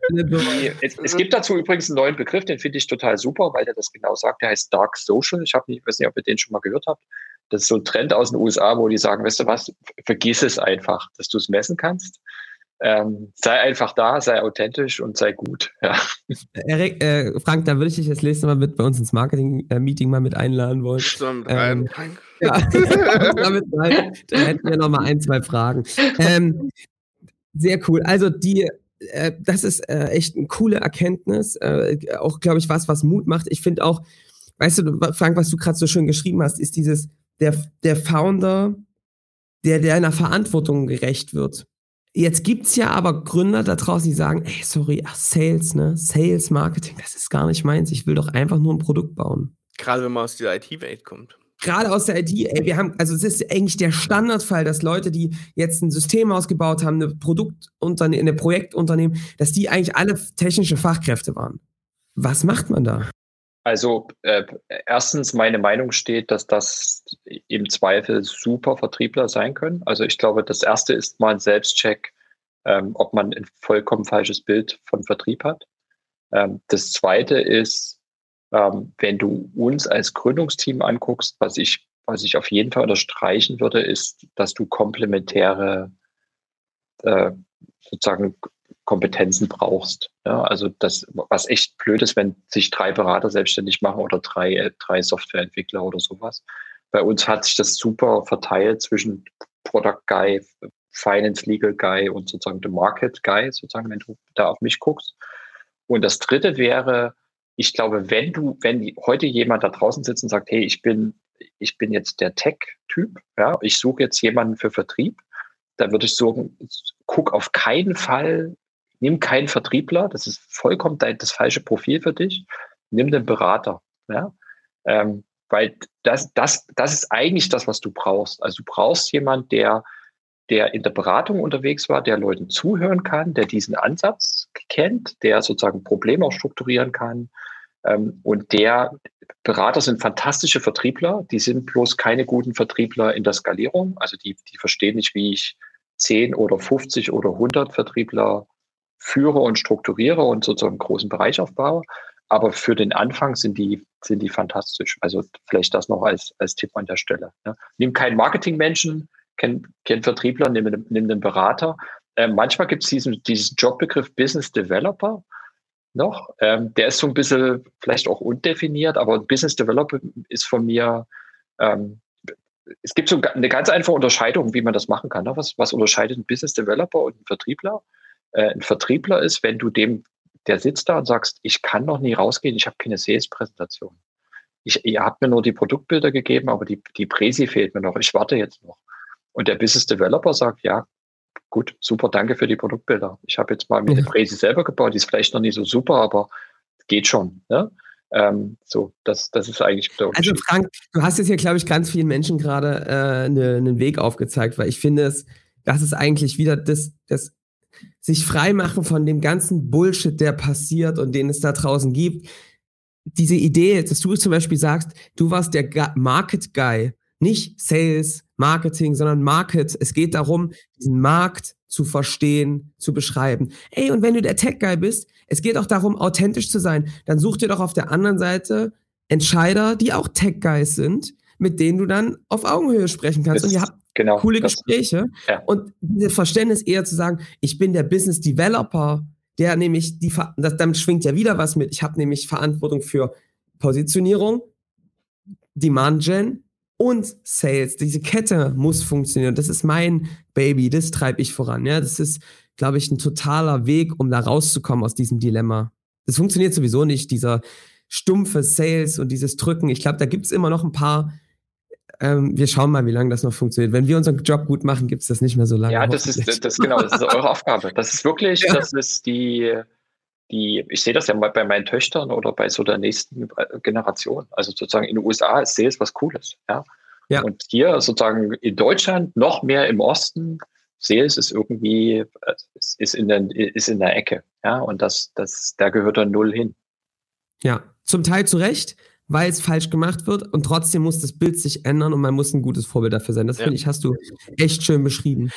Es, es, gibt dazu übrigens einen neuen Begriff, den finde ich total super, weil der das genau sagt. Der heißt Dark Social. Ich habe nicht, weiß nicht, ob ihr den schon mal gehört habt. Das ist so ein Trend aus den USA, wo die sagen, weißt du was, vergiss es einfach, dass du es messen kannst. Ähm, sei einfach da, sei authentisch und sei gut. Ja. Erik, äh, Frank, da würde ich dich das nächste Mal mit bei uns ins Marketing-Meeting mal mit einladen wollen. Ähm, ja, damit rein. Da hätten wir noch mal ein, zwei Fragen. Ähm, sehr cool. Also die, äh, das ist äh, echt eine coole Erkenntnis. Äh, auch, glaube ich, was, was Mut macht. Ich finde auch, weißt du, Frank, was du gerade so schön geschrieben hast, ist dieses, der, der Founder, der, der einer Verantwortung gerecht wird. Jetzt gibt's ja aber Gründer da draußen, die sagen, ey, sorry, ach, Sales, ne? Sales, Marketing, das ist gar nicht meins. Ich will doch einfach nur ein Produkt bauen. Gerade wenn man aus der IT-Welt kommt. Gerade aus der IT, ey, wir haben, also es ist eigentlich der Standardfall, dass Leute, die jetzt ein System ausgebaut haben, eine Produktunternehmen, eine Projektunternehmen, dass die eigentlich alle technische Fachkräfte waren. Was macht man da? Also äh, erstens, meine Meinung steht, dass das im Zweifel super Vertriebler sein können. Also ich glaube, das erste ist mal ein Selbstcheck, ähm, ob man ein vollkommen falsches Bild von Vertrieb hat. Ähm, das zweite ist, ähm, wenn du uns als Gründungsteam anguckst, was ich, was ich auf jeden Fall unterstreichen würde, ist, dass du komplementäre äh, sozusagen Kompetenzen brauchst. Ja, also das, was echt blöd ist, wenn sich drei Berater selbstständig machen oder drei, äh, drei Softwareentwickler oder sowas. Bei uns hat sich das super verteilt zwischen Product Guy, Finance Legal Guy und sozusagen the Market Guy, sozusagen, wenn du da auf mich guckst. Und das dritte wäre, ich glaube, wenn du, wenn heute jemand da draußen sitzt und sagt, hey, ich bin, ich bin jetzt der Tech-Typ, ja, ich suche jetzt jemanden für Vertrieb, da würde ich sagen, guck auf keinen Fall, nimm keinen Vertriebler, das ist vollkommen das falsche Profil für dich, nimm den Berater. Ja? Ähm, weil das, das, das ist eigentlich das, was du brauchst. Also du brauchst jemand, der, der in der Beratung unterwegs war, der Leuten zuhören kann, der diesen Ansatz kennt, der sozusagen Probleme auch strukturieren kann. Ähm, und der Berater sind fantastische Vertriebler, die sind bloß keine guten Vertriebler in der Skalierung. Also die, die verstehen nicht, wie ich 10 oder 50 oder 100 Vertriebler führe und strukturiere und sozusagen einen großen Bereich aufbaue. Aber für den Anfang sind die, sind die fantastisch. Also vielleicht das noch als, als Tipp an der Stelle. Ne? Nimm keinen Marketingmenschen, kein, kein Vertriebler, nimm, nimm den Berater. Äh, manchmal gibt es diesen, diesen Jobbegriff Business Developer noch. Ähm, der ist so ein bisschen vielleicht auch undefiniert, aber Business Developer ist von mir, ähm, es gibt so eine ganz einfache Unterscheidung, wie man das machen kann. Ne? Was, was unterscheidet ein Business Developer und ein Vertriebler? Äh, ein Vertriebler ist, wenn du dem der sitzt da und sagst, ich kann noch nie rausgehen, ich habe keine Sales-Präsentation. Ich, ihr habt mir nur die Produktbilder gegeben, aber die, die Präsi fehlt mir noch. Ich warte jetzt noch. Und der Business Developer sagt, ja, gut, super, danke für die Produktbilder. Ich habe jetzt mal mit ja. der Präsi selber gebaut, die ist vielleicht noch nicht so super, aber geht schon. Ne? Ähm, so, das, das ist eigentlich der Also Frank, du hast jetzt hier, glaube ich, ganz vielen Menschen gerade äh, ne, einen Weg aufgezeigt, weil ich finde es, das ist eigentlich wieder das, das sich freimachen von dem ganzen Bullshit, der passiert und den es da draußen gibt. Diese Idee, dass du zum Beispiel sagst, du warst der Market Guy, nicht Sales, Marketing, sondern Market. Es geht darum, diesen Markt zu verstehen, zu beschreiben. Ey, und wenn du der Tech Guy bist, es geht auch darum, authentisch zu sein. Dann such dir doch auf der anderen Seite Entscheider, die auch Tech Guys sind, mit denen du dann auf Augenhöhe sprechen kannst. Das und ihr habt genau, coole Gespräche. Ja. Und dieses Verständnis eher zu sagen, ich bin der Business Developer, der nämlich die, das, damit schwingt ja wieder was mit. Ich habe nämlich Verantwortung für Positionierung, Demand Gen und Sales. Diese Kette muss funktionieren. Das ist mein Baby, das treibe ich voran. Ja, das ist, glaube ich, ein totaler Weg, um da rauszukommen aus diesem Dilemma. Das funktioniert sowieso nicht, dieser stumpfe Sales und dieses Drücken. Ich glaube, da gibt es immer noch ein paar ähm, wir schauen mal, wie lange das noch funktioniert. Wenn wir unseren Job gut machen, gibt es das nicht mehr so lange. Ja, das ist das, genau, das ist eure Aufgabe. Das ist wirklich, ja. das ist die, die, ich sehe das ja mal bei meinen Töchtern oder bei so der nächsten Generation. Also sozusagen in den USA ist Sales was Cooles. Ja? ja. Und hier sozusagen in Deutschland noch mehr im Osten, Sales ist irgendwie, ist in der, ist in der Ecke. Ja, und das, das, da gehört dann null hin. Ja, zum Teil zu Recht weil es falsch gemacht wird und trotzdem muss das Bild sich ändern und man muss ein gutes Vorbild dafür sein. Das ja. finde ich, hast du echt schön beschrieben.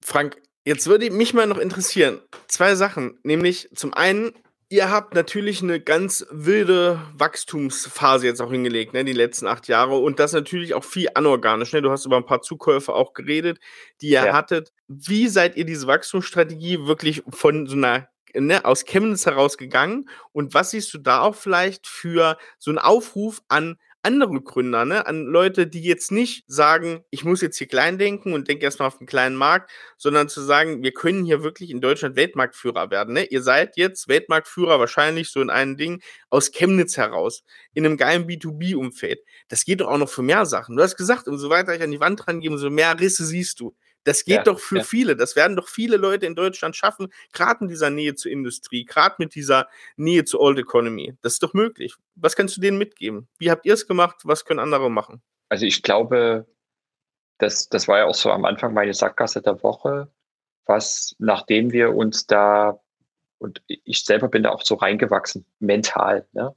Frank, jetzt würde mich mal noch interessieren, zwei Sachen, nämlich zum einen, ihr habt natürlich eine ganz wilde Wachstumsphase jetzt auch hingelegt, ne, die letzten acht Jahre und das natürlich auch viel anorganisch. Ne? Du hast über ein paar Zukäufe auch geredet, die ihr ja. hattet. Wie seid ihr diese Wachstumsstrategie wirklich von so einer ne, aus Chemnitz herausgegangen. Und was siehst du da auch vielleicht für so einen Aufruf an andere Gründer, ne, an Leute, die jetzt nicht sagen, ich muss jetzt hier klein denken und denke erstmal auf den kleinen Markt, sondern zu sagen, wir können hier wirklich in Deutschland Weltmarktführer werden. Ne? Ihr seid jetzt Weltmarktführer wahrscheinlich so in einem Ding aus Chemnitz heraus, in einem geilen B2B-Umfeld. Das geht doch auch noch für mehr Sachen. Du hast gesagt, umso weiter ich an die Wand rangehe, umso mehr Risse siehst du. Das geht ja, doch für ja. viele. Das werden doch viele Leute in Deutschland schaffen, gerade in dieser Nähe zur Industrie, gerade mit dieser Nähe zur Old Economy. Das ist doch möglich. Was kannst du denen mitgeben? Wie habt ihr es gemacht? Was können andere machen? Also ich glaube, das, das war ja auch so am Anfang meine Sackgasse der Woche, was nachdem wir uns da, und ich selber bin da auch so reingewachsen, mental. Ne?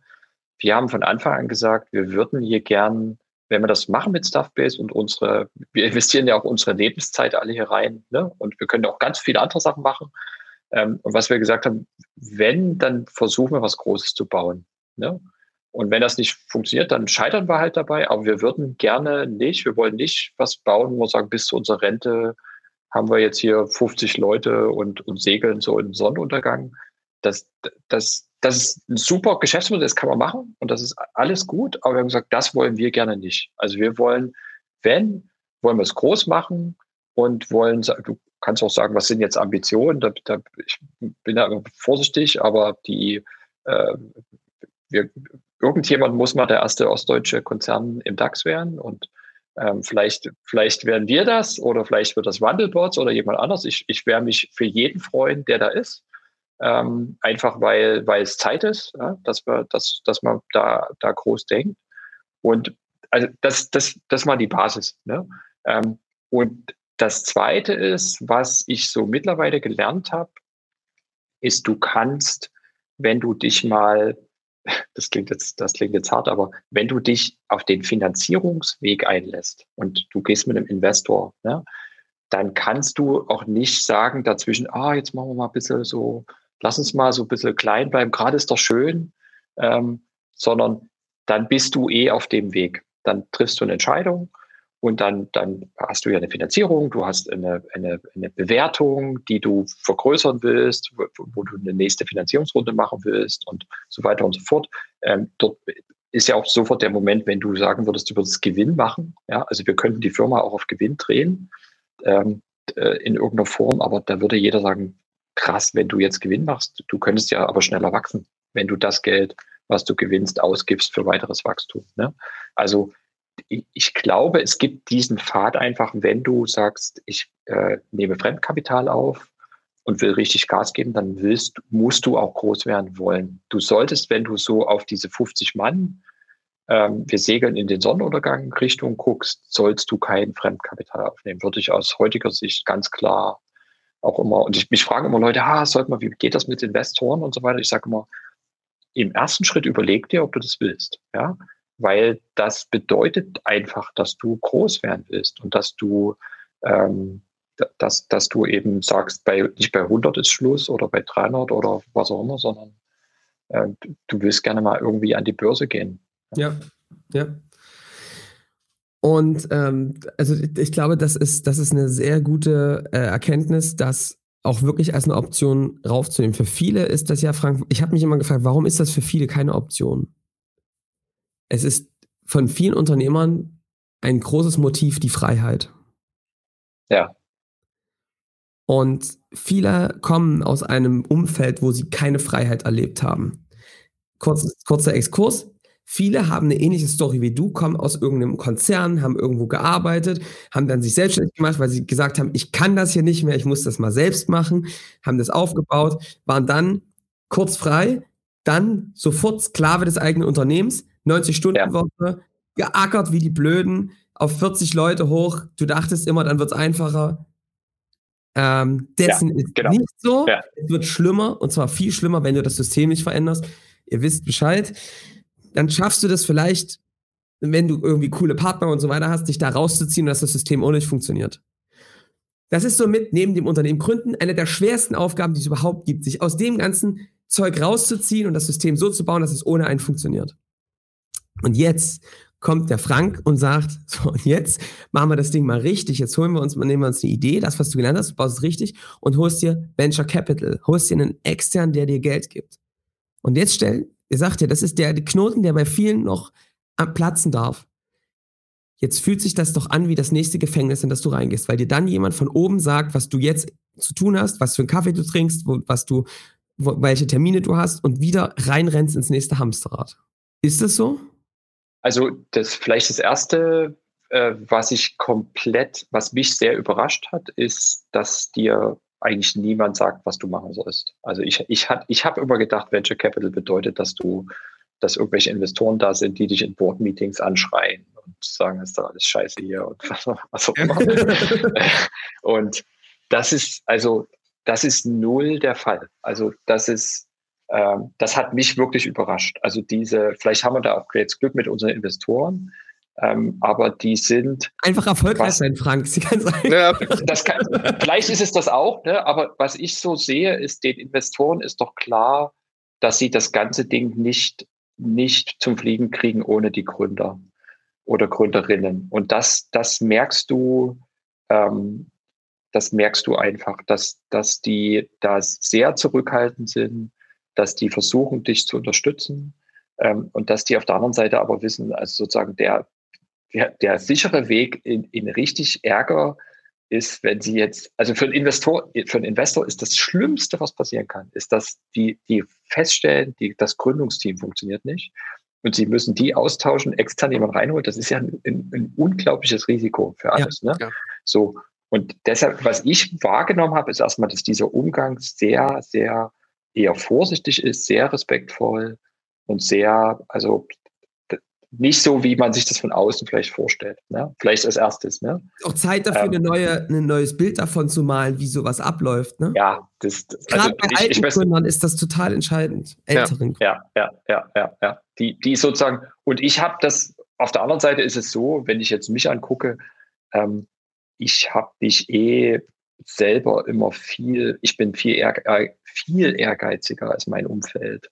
Wir haben von Anfang an gesagt, wir würden hier gern wenn wir das machen mit Stuffbase und unsere, wir investieren ja auch unsere Lebenszeit alle hier rein, ne? Und wir können auch ganz viele andere Sachen machen. Ähm, und was wir gesagt haben, wenn, dann versuchen wir was Großes zu bauen. Ne? Und wenn das nicht funktioniert, dann scheitern wir halt dabei. Aber wir würden gerne nicht, wir wollen nicht was bauen, wo wir sagen, bis zu unserer Rente haben wir jetzt hier 50 Leute und, und segeln so im Sonnenuntergang. Das, das, das ist ein super Geschäftsmodell, das kann man machen und das ist alles gut, aber wir haben gesagt, das wollen wir gerne nicht. Also wir wollen, wenn, wollen wir es groß machen und wollen, du kannst auch sagen, was sind jetzt Ambitionen, da, da, ich bin da vorsichtig, aber die, äh, wir, irgendjemand muss mal der erste ostdeutsche Konzern im DAX werden und Ähm, vielleicht, vielleicht werden wir das oder vielleicht wird das Wandelbots oder jemand anders. Ich, ich werde mich für jeden freuen, der da ist. Ähm, einfach weil, es Zeit ist, ja, dass, wir, dass, dass man da, da groß denkt. Und also das, das, das mal die Basis. Ne? Ähm, und das Zweite ist, was ich so mittlerweile gelernt habe, ist, du kannst, wenn du dich mal, das klingt jetzt, das klingt jetzt hart, aber wenn du dich auf den Finanzierungsweg einlässt und du gehst mit einem Investor, ne, dann kannst du auch nicht sagen dazwischen, ah, jetzt machen wir mal ein bisschen so, lass uns mal so ein bisschen klein bleiben, gerade ist doch schön, ähm, sondern dann bist du eh auf dem Weg. Dann triffst du eine Entscheidung und dann, dann hast du ja eine Finanzierung, du hast eine, eine, eine Bewertung, die du vergrößern willst, wo, wo, du eine nächste Finanzierungsrunde machen willst und so weiter und so fort. Ähm, dort ist ja auch sofort der Moment, wenn du sagen würdest, du würdest Gewinn machen. Ja, also wir könnten die Firma auch auf Gewinn drehen ähm, äh, in irgendeiner Form, aber da würde jeder sagen, krass, wenn du jetzt Gewinn machst, du könntest ja aber schneller wachsen, wenn du das Geld, was du gewinnst, ausgibst für weiteres Wachstum. Ne? Also ich glaube, es gibt diesen Pfad einfach, wenn du sagst, ich äh, nehme Fremdkapital auf und will richtig Gas geben, dann willst, musst du auch groß werden wollen. Du solltest, wenn du so auf diese 50 Mann, ähm, wir segeln in den Sonnenuntergang Richtung guckst, sollst du kein Fremdkapital aufnehmen. Würde ich aus heutiger Sicht ganz klar auch immer, und ich mich fragen immer Leute, ah, sollte man, wie geht das mit Investoren und so weiter? Ich sage immer, im ersten Schritt überleg dir, ob du das willst. Ja, weil das bedeutet einfach, dass du groß werden willst und dass du, ähm, dass, dass du eben sagst, bei, nicht bei 100 ist Schluss oder bei 300 oder was auch immer, sondern äh, du willst gerne mal irgendwie an die Börse gehen. Ja, ja. Und ähm, also ich glaube, das ist, das ist eine sehr gute äh, Erkenntnis, dass auch wirklich als eine Option raufzunehmen. Für viele ist das ja, Frank, ich habe mich immer gefragt, warum ist das für viele keine Option? es ist von vielen Unternehmern ein großes Motiv die Freiheit. Ja. Und viele kommen aus einem Umfeld, wo sie keine Freiheit erlebt haben. Kurz, kurzer Exkurs. Viele haben eine ähnliche Story wie du, kommen aus irgendeinem Konzern, haben irgendwo gearbeitet, haben dann sich selbstständig gemacht, weil sie gesagt haben, ich kann das hier nicht mehr, ich muss das mal selbst machen, haben das aufgebaut, waren dann kurz frei, dann sofort Sklave des eigenen Unternehmens, 90-Stunden-Woche, ja. geackert wie die Blöden, auf 40 Leute hoch. Du dachtest immer, dann wird es einfacher. Ähm, dessen ja, ist genau. nicht so. Ja. Es wird schlimmer und zwar viel schlimmer, wenn du das System nicht veränderst. Ihr wisst Bescheid. Dann schaffst du das vielleicht, wenn du irgendwie coole Partner und so weiter hast, dich da rauszuziehen, dass das System auch nicht funktioniert. Das ist somit neben dem Unternehmen gründen eine der schwersten Aufgaben, die es überhaupt gibt, sich aus dem ganzen Zeug rauszuziehen und das System so zu bauen, dass es ohne einen funktioniert. Und jetzt kommt der Frank und sagt, so, und jetzt machen wir das Ding mal richtig. Jetzt holen wir uns, nehmen wir uns eine Idee, das, was du gelernt hast, du baust es richtig und holst dir Venture Capital, holst dir einen extern, der dir Geld gibt. Und jetzt stell, ihr sagt ja, das ist der Knoten, der bei vielen noch platzen darf. Jetzt fühlt sich das doch an wie das nächste Gefängnis, in das du reingehst, weil dir dann jemand von oben sagt, was du jetzt zu tun hast, was für einen Kaffee du trinkst, was du, welche Termine du hast und wieder reinrennst ins nächste Hamsterrad. Ist das so? Also das vielleicht das erste, äh, was ich komplett, was mich sehr überrascht hat, ist, dass dir eigentlich niemand sagt, was du machen sollst. Also ich, ich, hat, ich habe immer gedacht, Venture Capital bedeutet, dass du, dass irgendwelche Investoren da sind, die dich in Board-Meetings anschreien und sagen, ist doch alles scheiße hier und was, was auch immer. und das ist, also, das ist null der Fall. Also das ist, ähm, das hat mich wirklich überrascht. Also diese, vielleicht haben wir da auch jetzt Glück mit unseren Investoren, ähm, aber die sind einfach erfolgreich was, sein, Frank. Sie kann sagen. Ja, das kann, vielleicht ist es das auch, ne? aber was ich so sehe, ist den Investoren ist doch klar, dass sie das ganze Ding nicht nicht zum Fliegen kriegen ohne die Gründer oder Gründerinnen. Und das das merkst du. Ähm, das merkst du einfach, dass, dass die da sehr zurückhaltend sind, dass die versuchen, dich zu unterstützen ähm, und dass die auf der anderen Seite aber wissen, also sozusagen der, der, der sichere Weg in, in richtig Ärger ist, wenn sie jetzt, also für einen Investor, für einen Investor ist das Schlimmste, was passieren kann, ist, dass die, die feststellen, die, das Gründungsteam funktioniert nicht und sie müssen die austauschen, extern jemand reinholen, das ist ja ein, ein, ein unglaubliches Risiko für alles. Ja, ne? Ja. So. Und deshalb, was ich wahrgenommen habe, ist erstmal, dass dieser Umgang sehr, sehr eher vorsichtig ist, sehr respektvoll und sehr, also nicht so, wie man sich das von außen vielleicht vorstellt. Ne? Vielleicht als erstes. Ne? Auch Zeit dafür, ähm, eine neue, ein neues Bild davon zu malen, wie sowas abläuft. Ne? Ja, das, das gerade also, bei ich, alten ich Gründern ist das total entscheidend. Älteren. Ja, ja, ja, ja, ja. Die, die sozusagen, und ich habe das, auf der anderen Seite ist es so, wenn ich jetzt mich angucke, ähm, ich habe mich eh selber immer viel, ich bin viel, ehr, viel ehrgeiziger als mein Umfeld.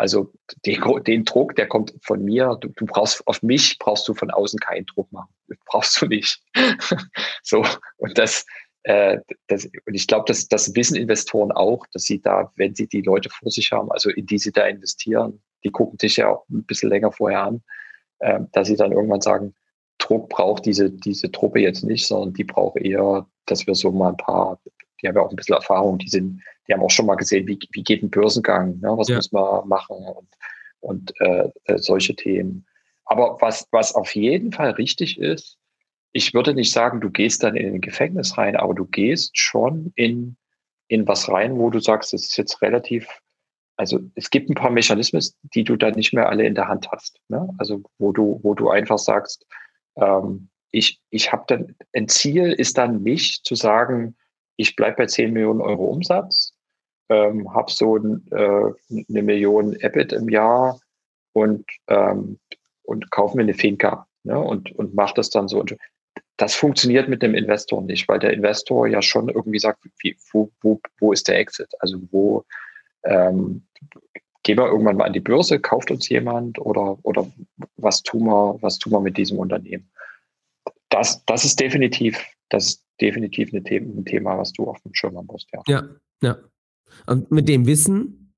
Also den, den, Druck, der kommt von mir. Du, du, brauchst auf mich brauchst du von außen keinen Druck machen. Brauchst du nicht. so und das, äh, das und ich glaube, dass das wissen Investoren auch, dass sie da, wenn sie die Leute vor sich haben, also in die sie da investieren, die gucken dich ja auch ein bisschen länger vorher an, äh, dass sie dann irgendwann sagen, Druck braucht diese diese Truppe jetzt nicht, sondern die braucht eher, dass wir so mal ein paar die haben ja auch ein bisschen Erfahrung, die sind, die haben auch schon mal gesehen, wie, wie geht ein Börsengang, ne? was ja. muss man machen und, und äh, äh, solche Themen. Aber was, was auf jeden Fall richtig ist, ich würde nicht sagen, du gehst dann in ein Gefängnis rein, aber du gehst schon in, in was rein, wo du sagst, es ist jetzt relativ, also es gibt ein paar Mechanismen, die du dann nicht mehr alle in der Hand hast. Ne? Also wo du, wo du einfach sagst, ähm, ich, ich habe dann, ein Ziel ist dann nicht zu sagen, ich bleibe bei 10 Millionen Euro Umsatz, ähm, habe so ein, äh, eine Million EBIT im Jahr und, ähm, und kaufe mir eine Finca ne, und, und mache das dann so. Das funktioniert mit dem Investor nicht, weil der Investor ja schon irgendwie sagt, wie, wo, wo, wo ist der Exit? Also wo ähm, gehen wir irgendwann mal an die Börse, kauft uns jemand oder, oder was tun wir, was tun wir mit diesem Unternehmen? Das, das ist definitiv, das definitiv eine The ein Thema, was du auf dem Schirm haben musst, ja. Ja, ja. Und mit dem Wissen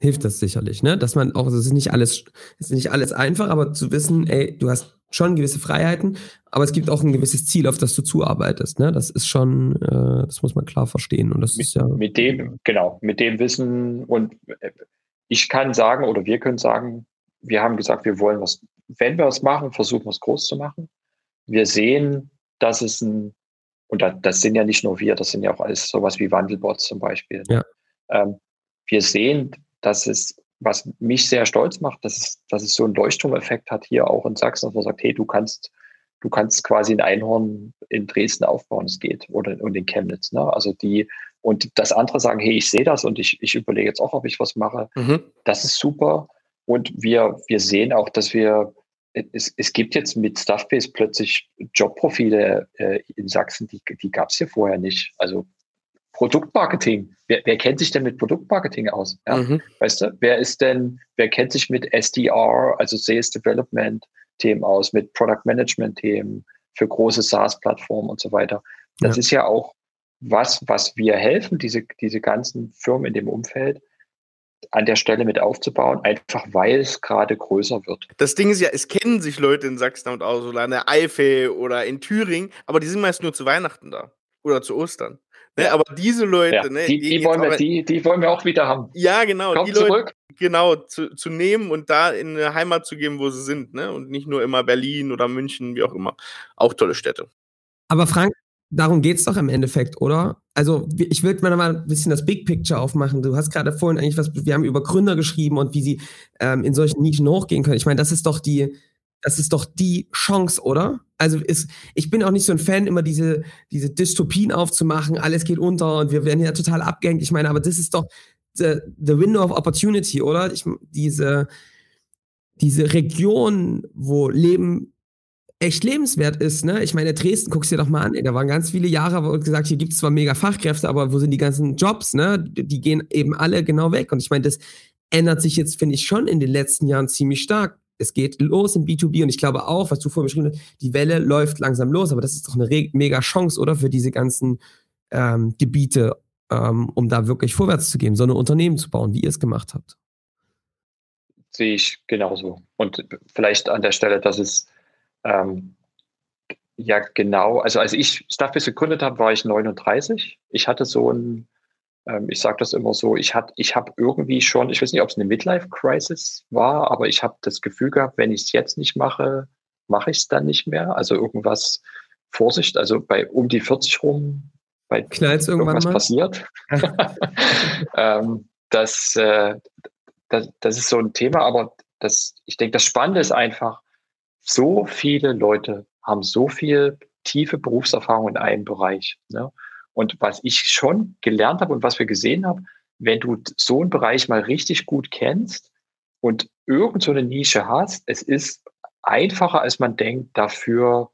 hilft das sicherlich, ne? Dass man auch, es ist nicht alles, es ist nicht alles einfach, aber zu wissen, ey, du hast schon gewisse Freiheiten, aber es gibt auch ein gewisses Ziel, auf das du zuarbeitest, ne? Das ist schon, äh, das muss man klar verstehen und das mit, ist ja. Mit dem, genau, mit dem Wissen und äh, ich kann sagen oder wir können sagen, wir haben gesagt, wir wollen was, wenn wir es machen, versuchen wir es groß zu machen. Wir sehen, dass es ein und das sind ja nicht nur wir, das sind ja auch alles sowas wie Wandelbots zum Beispiel. Ja. Ähm, wir sehen, dass es, was mich sehr stolz macht, dass es, dass es so einen Leuchtturmeffekt hat hier auch in Sachsen, dass man sagt, hey, du kannst, du kannst quasi ein Einhorn in Dresden aufbauen, es geht, oder und in Chemnitz. Ne? Also die, und das andere sagen, hey, ich sehe das und ich, ich überlege jetzt auch, ob ich was mache. Mhm. Das ist super. Und wir, wir sehen auch, dass wir es, es gibt jetzt mit Stuffbase plötzlich Jobprofile äh, in Sachsen, die, die gab es hier vorher nicht. Also Produktmarketing. Wer, wer kennt sich denn mit Produktmarketing aus? Ja? Mhm. Weißt du, wer ist denn, wer kennt sich mit SDR, also Sales Development Themen aus, mit Product Management Themen für große SaaS-Plattformen und so weiter? Das ja. ist ja auch was, was wir helfen, diese, diese ganzen Firmen in dem Umfeld, an der Stelle mit aufzubauen, einfach weil es gerade größer wird. Das Ding ist ja, es kennen sich Leute in Sachsen und auch so in der Eifel oder in Thüringen, aber die sind meist nur zu Weihnachten da oder zu Ostern. Ne, aber diese Leute, ja, ne, die, die, die wollen wir, die, die wollen wir auch wieder haben. Ja, genau. Komm die zurück. Leute, genau, zu, zu nehmen und da in eine Heimat zu geben, wo sie sind, ne? Und nicht nur immer Berlin oder München, wie auch immer. Auch tolle Städte. Aber Frank, darum geht es doch im Endeffekt, oder? Also ich würde mal ein bisschen das Big Picture aufmachen. Du hast gerade vorhin eigentlich was, wir haben über Gründer geschrieben und wie sie ähm, in solchen Nischen hochgehen können. Ich meine, das ist doch die, das ist doch die Chance, oder? Also ist, ich bin auch nicht so ein Fan, immer diese, diese Dystopien aufzumachen, alles geht unter und wir werden ja total abgehängt. Ich meine, aber das ist doch the, the window of opportunity, oder? Ich, diese, diese Region, wo Leben echt lebenswert ist. Ne? Ich meine, Dresden, guckst dir doch mal an, ey, da waren ganz viele Jahre, wo gesagt, hier gibt es zwar mega Fachkräfte, aber wo sind die ganzen Jobs? Ne? Die gehen eben alle genau weg. Und ich meine, das ändert sich jetzt, finde ich, schon in den letzten Jahren ziemlich stark. Es geht los im B2B und ich glaube auch, was du vorhin beschrieben hast, die Welle läuft langsam los, aber das ist doch eine mega Chance, oder? Für diese ganzen ähm, Gebiete, ähm, um da wirklich vorwärts zu gehen, so eine Unternehmen zu bauen, wie ihr es gemacht habt. Sehe ich genauso. Und vielleicht an der Stelle, dass es ähm, ja, genau. Also als ich Stuffbiz gegründet habe, war ich 39. Ich hatte so ein, ähm, ich sage das immer so, ich, ich habe irgendwie schon, ich weiß nicht, ob es eine Midlife-Crisis war, aber ich habe das Gefühl gehabt, wenn ich es jetzt nicht mache, mache ich es dann nicht mehr. Also irgendwas, Vorsicht, also bei um die 40 rum, bei Knallt's irgendwas passiert. ähm, das, äh, das, das ist so ein Thema, aber das, ich denke, das Spannende ist einfach, so viele Leute haben so viel tiefe Berufserfahrung in einem Bereich. Ne? Und was ich schon gelernt habe und was wir gesehen haben, wenn du so einen Bereich mal richtig gut kennst und irgend so eine Nische hast, es ist einfacher, als man denkt, dafür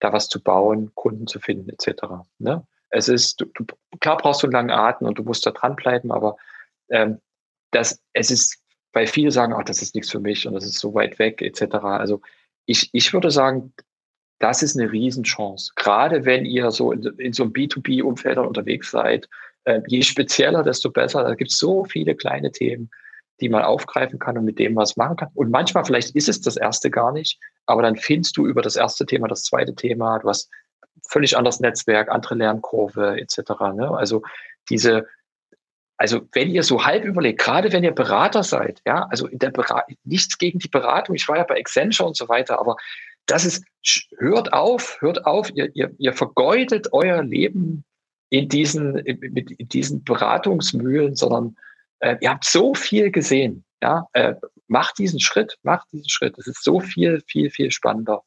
da was zu bauen, Kunden zu finden, etc. Ne? Es ist, du, du, klar brauchst du einen langen Atem und du musst da dranbleiben, aber ähm, das, es ist, weil viele sagen, ach, das ist nichts für mich und das ist so weit weg, etc. Also ich, ich würde sagen, das ist eine Riesenchance. Gerade wenn ihr so in, in so einem B2B-Umfeld unterwegs seid, äh, je spezieller, desto besser. Da gibt es so viele kleine Themen, die man aufgreifen kann und mit dem was machen kann. Und manchmal vielleicht ist es das erste gar nicht, aber dann findest du über das erste Thema das zweite Thema. Du hast völlig anderes Netzwerk, andere Lernkurve etc. Ne? Also diese, also wenn ihr so halb überlegt, gerade wenn ihr Berater seid, ja, also in der Beratung, nichts gegen die Beratung, ich war ja bei Accenture und so weiter, aber das ist, hört auf, hört auf, ihr, ihr, ihr vergeudet euer Leben in diesen, in, in diesen Beratungsmühlen, sondern äh, ihr habt so viel gesehen. Ja, äh, macht diesen Schritt, macht diesen Schritt. Es ist so viel, viel, viel spannender.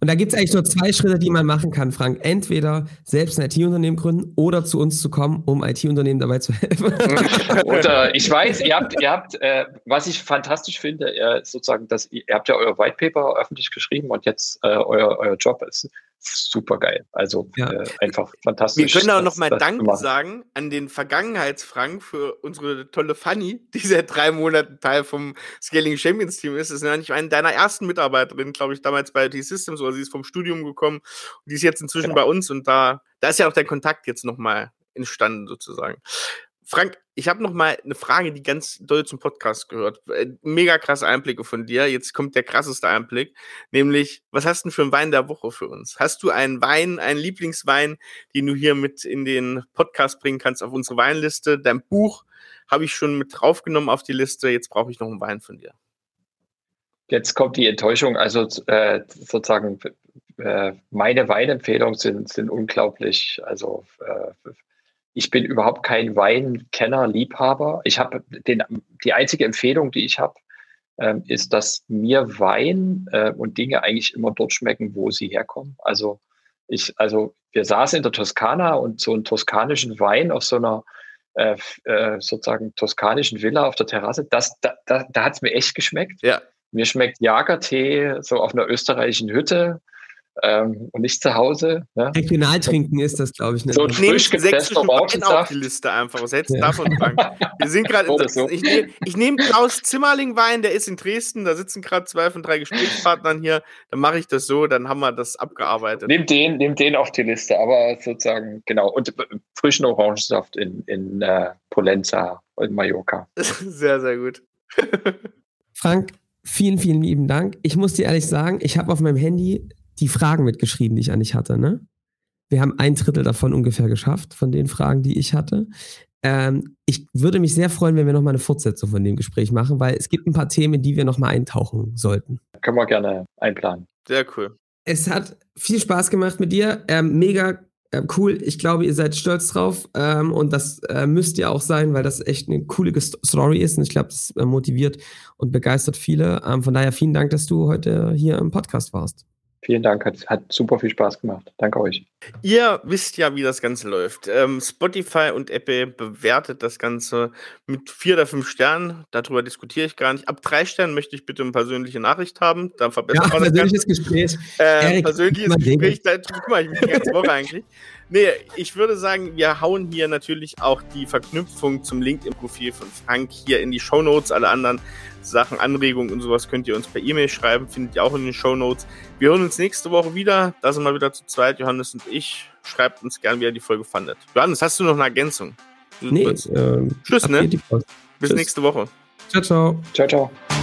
Und da gibt es eigentlich nur zwei Schritte, die man machen kann, Frank. Entweder selbst ein IT-Unternehmen gründen oder zu uns zu kommen, um IT-Unternehmen dabei zu helfen. oder ich weiß, ihr habt, ihr habt äh, was ich fantastisch finde, äh, sozusagen, dass ihr, ihr habt ja euer White Paper öffentlich geschrieben und jetzt äh, euer, euer Job ist super geil. Also ja. äh, einfach fantastisch. Wir können auch nochmal Danke sagen an den Vergangenheitsfrank für unsere tolle Fanny, die seit drei Monaten Teil vom Scaling Champions Team ist. Das ist nämlich eine deiner ersten Mitarbeiterinnen, glaube ich, damals bei T-Systems oder sie ist vom Studium gekommen und die ist jetzt inzwischen ja. bei uns und da, da ist ja auch der Kontakt jetzt nochmal entstanden sozusagen. Frank, ich habe noch mal eine Frage, die ganz doll zum Podcast gehört. Äh, mega krasse Einblicke von dir. Jetzt kommt der krasseste Einblick, nämlich, was hast du für einen Wein der Woche für uns? Hast du einen Wein, einen Lieblingswein, den du hier mit in den Podcast bringen kannst auf unsere Weinliste? Dein Buch habe ich schon mit draufgenommen auf die Liste. Jetzt brauche ich noch einen Wein von dir. Jetzt kommt die Enttäuschung. Also äh, sozusagen äh, meine Weinempfehlungen sind, sind unglaublich. Also äh, ich bin überhaupt kein Weinkenner, Liebhaber. Ich habe den, die einzige Empfehlung, die ich habe, ähm, ist, dass mir Wein äh, und Dinge eigentlich immer dort schmecken, wo sie herkommen. Also ich, also wir saßen in der Toskana und so einen toskanischen Wein auf so einer äh, äh, sozusagen toskanischen Villa auf der Terrasse, das, da, da, da hat es mir echt geschmeckt. Ja. Mir schmeckt Jagertee so auf einer österreichischen Hütte ähm, und nicht zu Hause. Ne? Regional trinken ist das, glaube ich. Nicht. So ein frisch gepresster Wein auf die Liste einfach. Was hältst du ja. davon, Frank? Wir sind gerade. So. Ich nehme nehm Klaus Zimmerling Wein, der ist in Dresden. Da sitzen gerade zwei von drei Gesprächspartnern hier. Dann mache ich das so, dann haben wir das abgearbeitet. Nimm den, nimm den auf die Liste, aber sozusagen, genau. Und äh, frischen Orangensaft in, in äh, Polenza in Mallorca. Sehr, sehr gut. Frank, vielen, vielen lieben Dank. Ich muss dir ehrlich sagen, ich habe auf meinem Handy die Fragen mitgeschrieben, die ich an dich hatte. Ne? Wir haben ein Drittel davon ungefähr geschafft, von den Fragen, die ich hatte. Ähm, ich würde mich sehr freuen, wenn wir nochmal eine Fortsetzung von dem Gespräch machen, weil es gibt ein paar Themen, in die wir nochmal eintauchen sollten. Können wir gerne einplanen. Sehr cool. Es hat viel Spaß gemacht mit dir. Ähm, mega äh, cool. Ich glaube, ihr seid stolz drauf. Ähm, und das äh, müsst ihr auch sein, weil das echt eine coole Story ist. Und ich glaube, das äh, motiviert und begeistert viele. Ähm, von daher vielen Dank, dass du heute hier im Podcast warst. Vielen Dank, hat, hat super viel Spaß gemacht. Danke euch. Ihr wisst ja, wie das Ganze läuft. Ähm, Spotify und Apple bewertet das Ganze mit vier oder fünf Sternen. Darüber diskutiere ich gar nicht. Ab drei Sternen möchte ich bitte eine persönliche Nachricht haben. Dann verbessert ja, man persönliches Gespräch. Äh, persönliches Gespräch. Da, guck mal, ich bin die ganze Woche eigentlich. Nee, ich würde sagen, wir hauen hier natürlich auch die Verknüpfung zum LinkedIn-Profil von Frank hier in die Show Notes. Alle anderen Sachen, Anregungen und sowas könnt ihr uns per E-Mail schreiben, findet ihr auch in den Show Notes. Wir hören uns nächste Woche wieder. Da sind wir wieder zu zweit, Johannes und ich. Schreibt uns gern, wie ihr die Folge fandet. Johannes, hast du noch eine Ergänzung? Nee, äh, Tschüss, ne? Bis Tschüss. nächste Woche. Ciao, ciao. Ciao, ciao.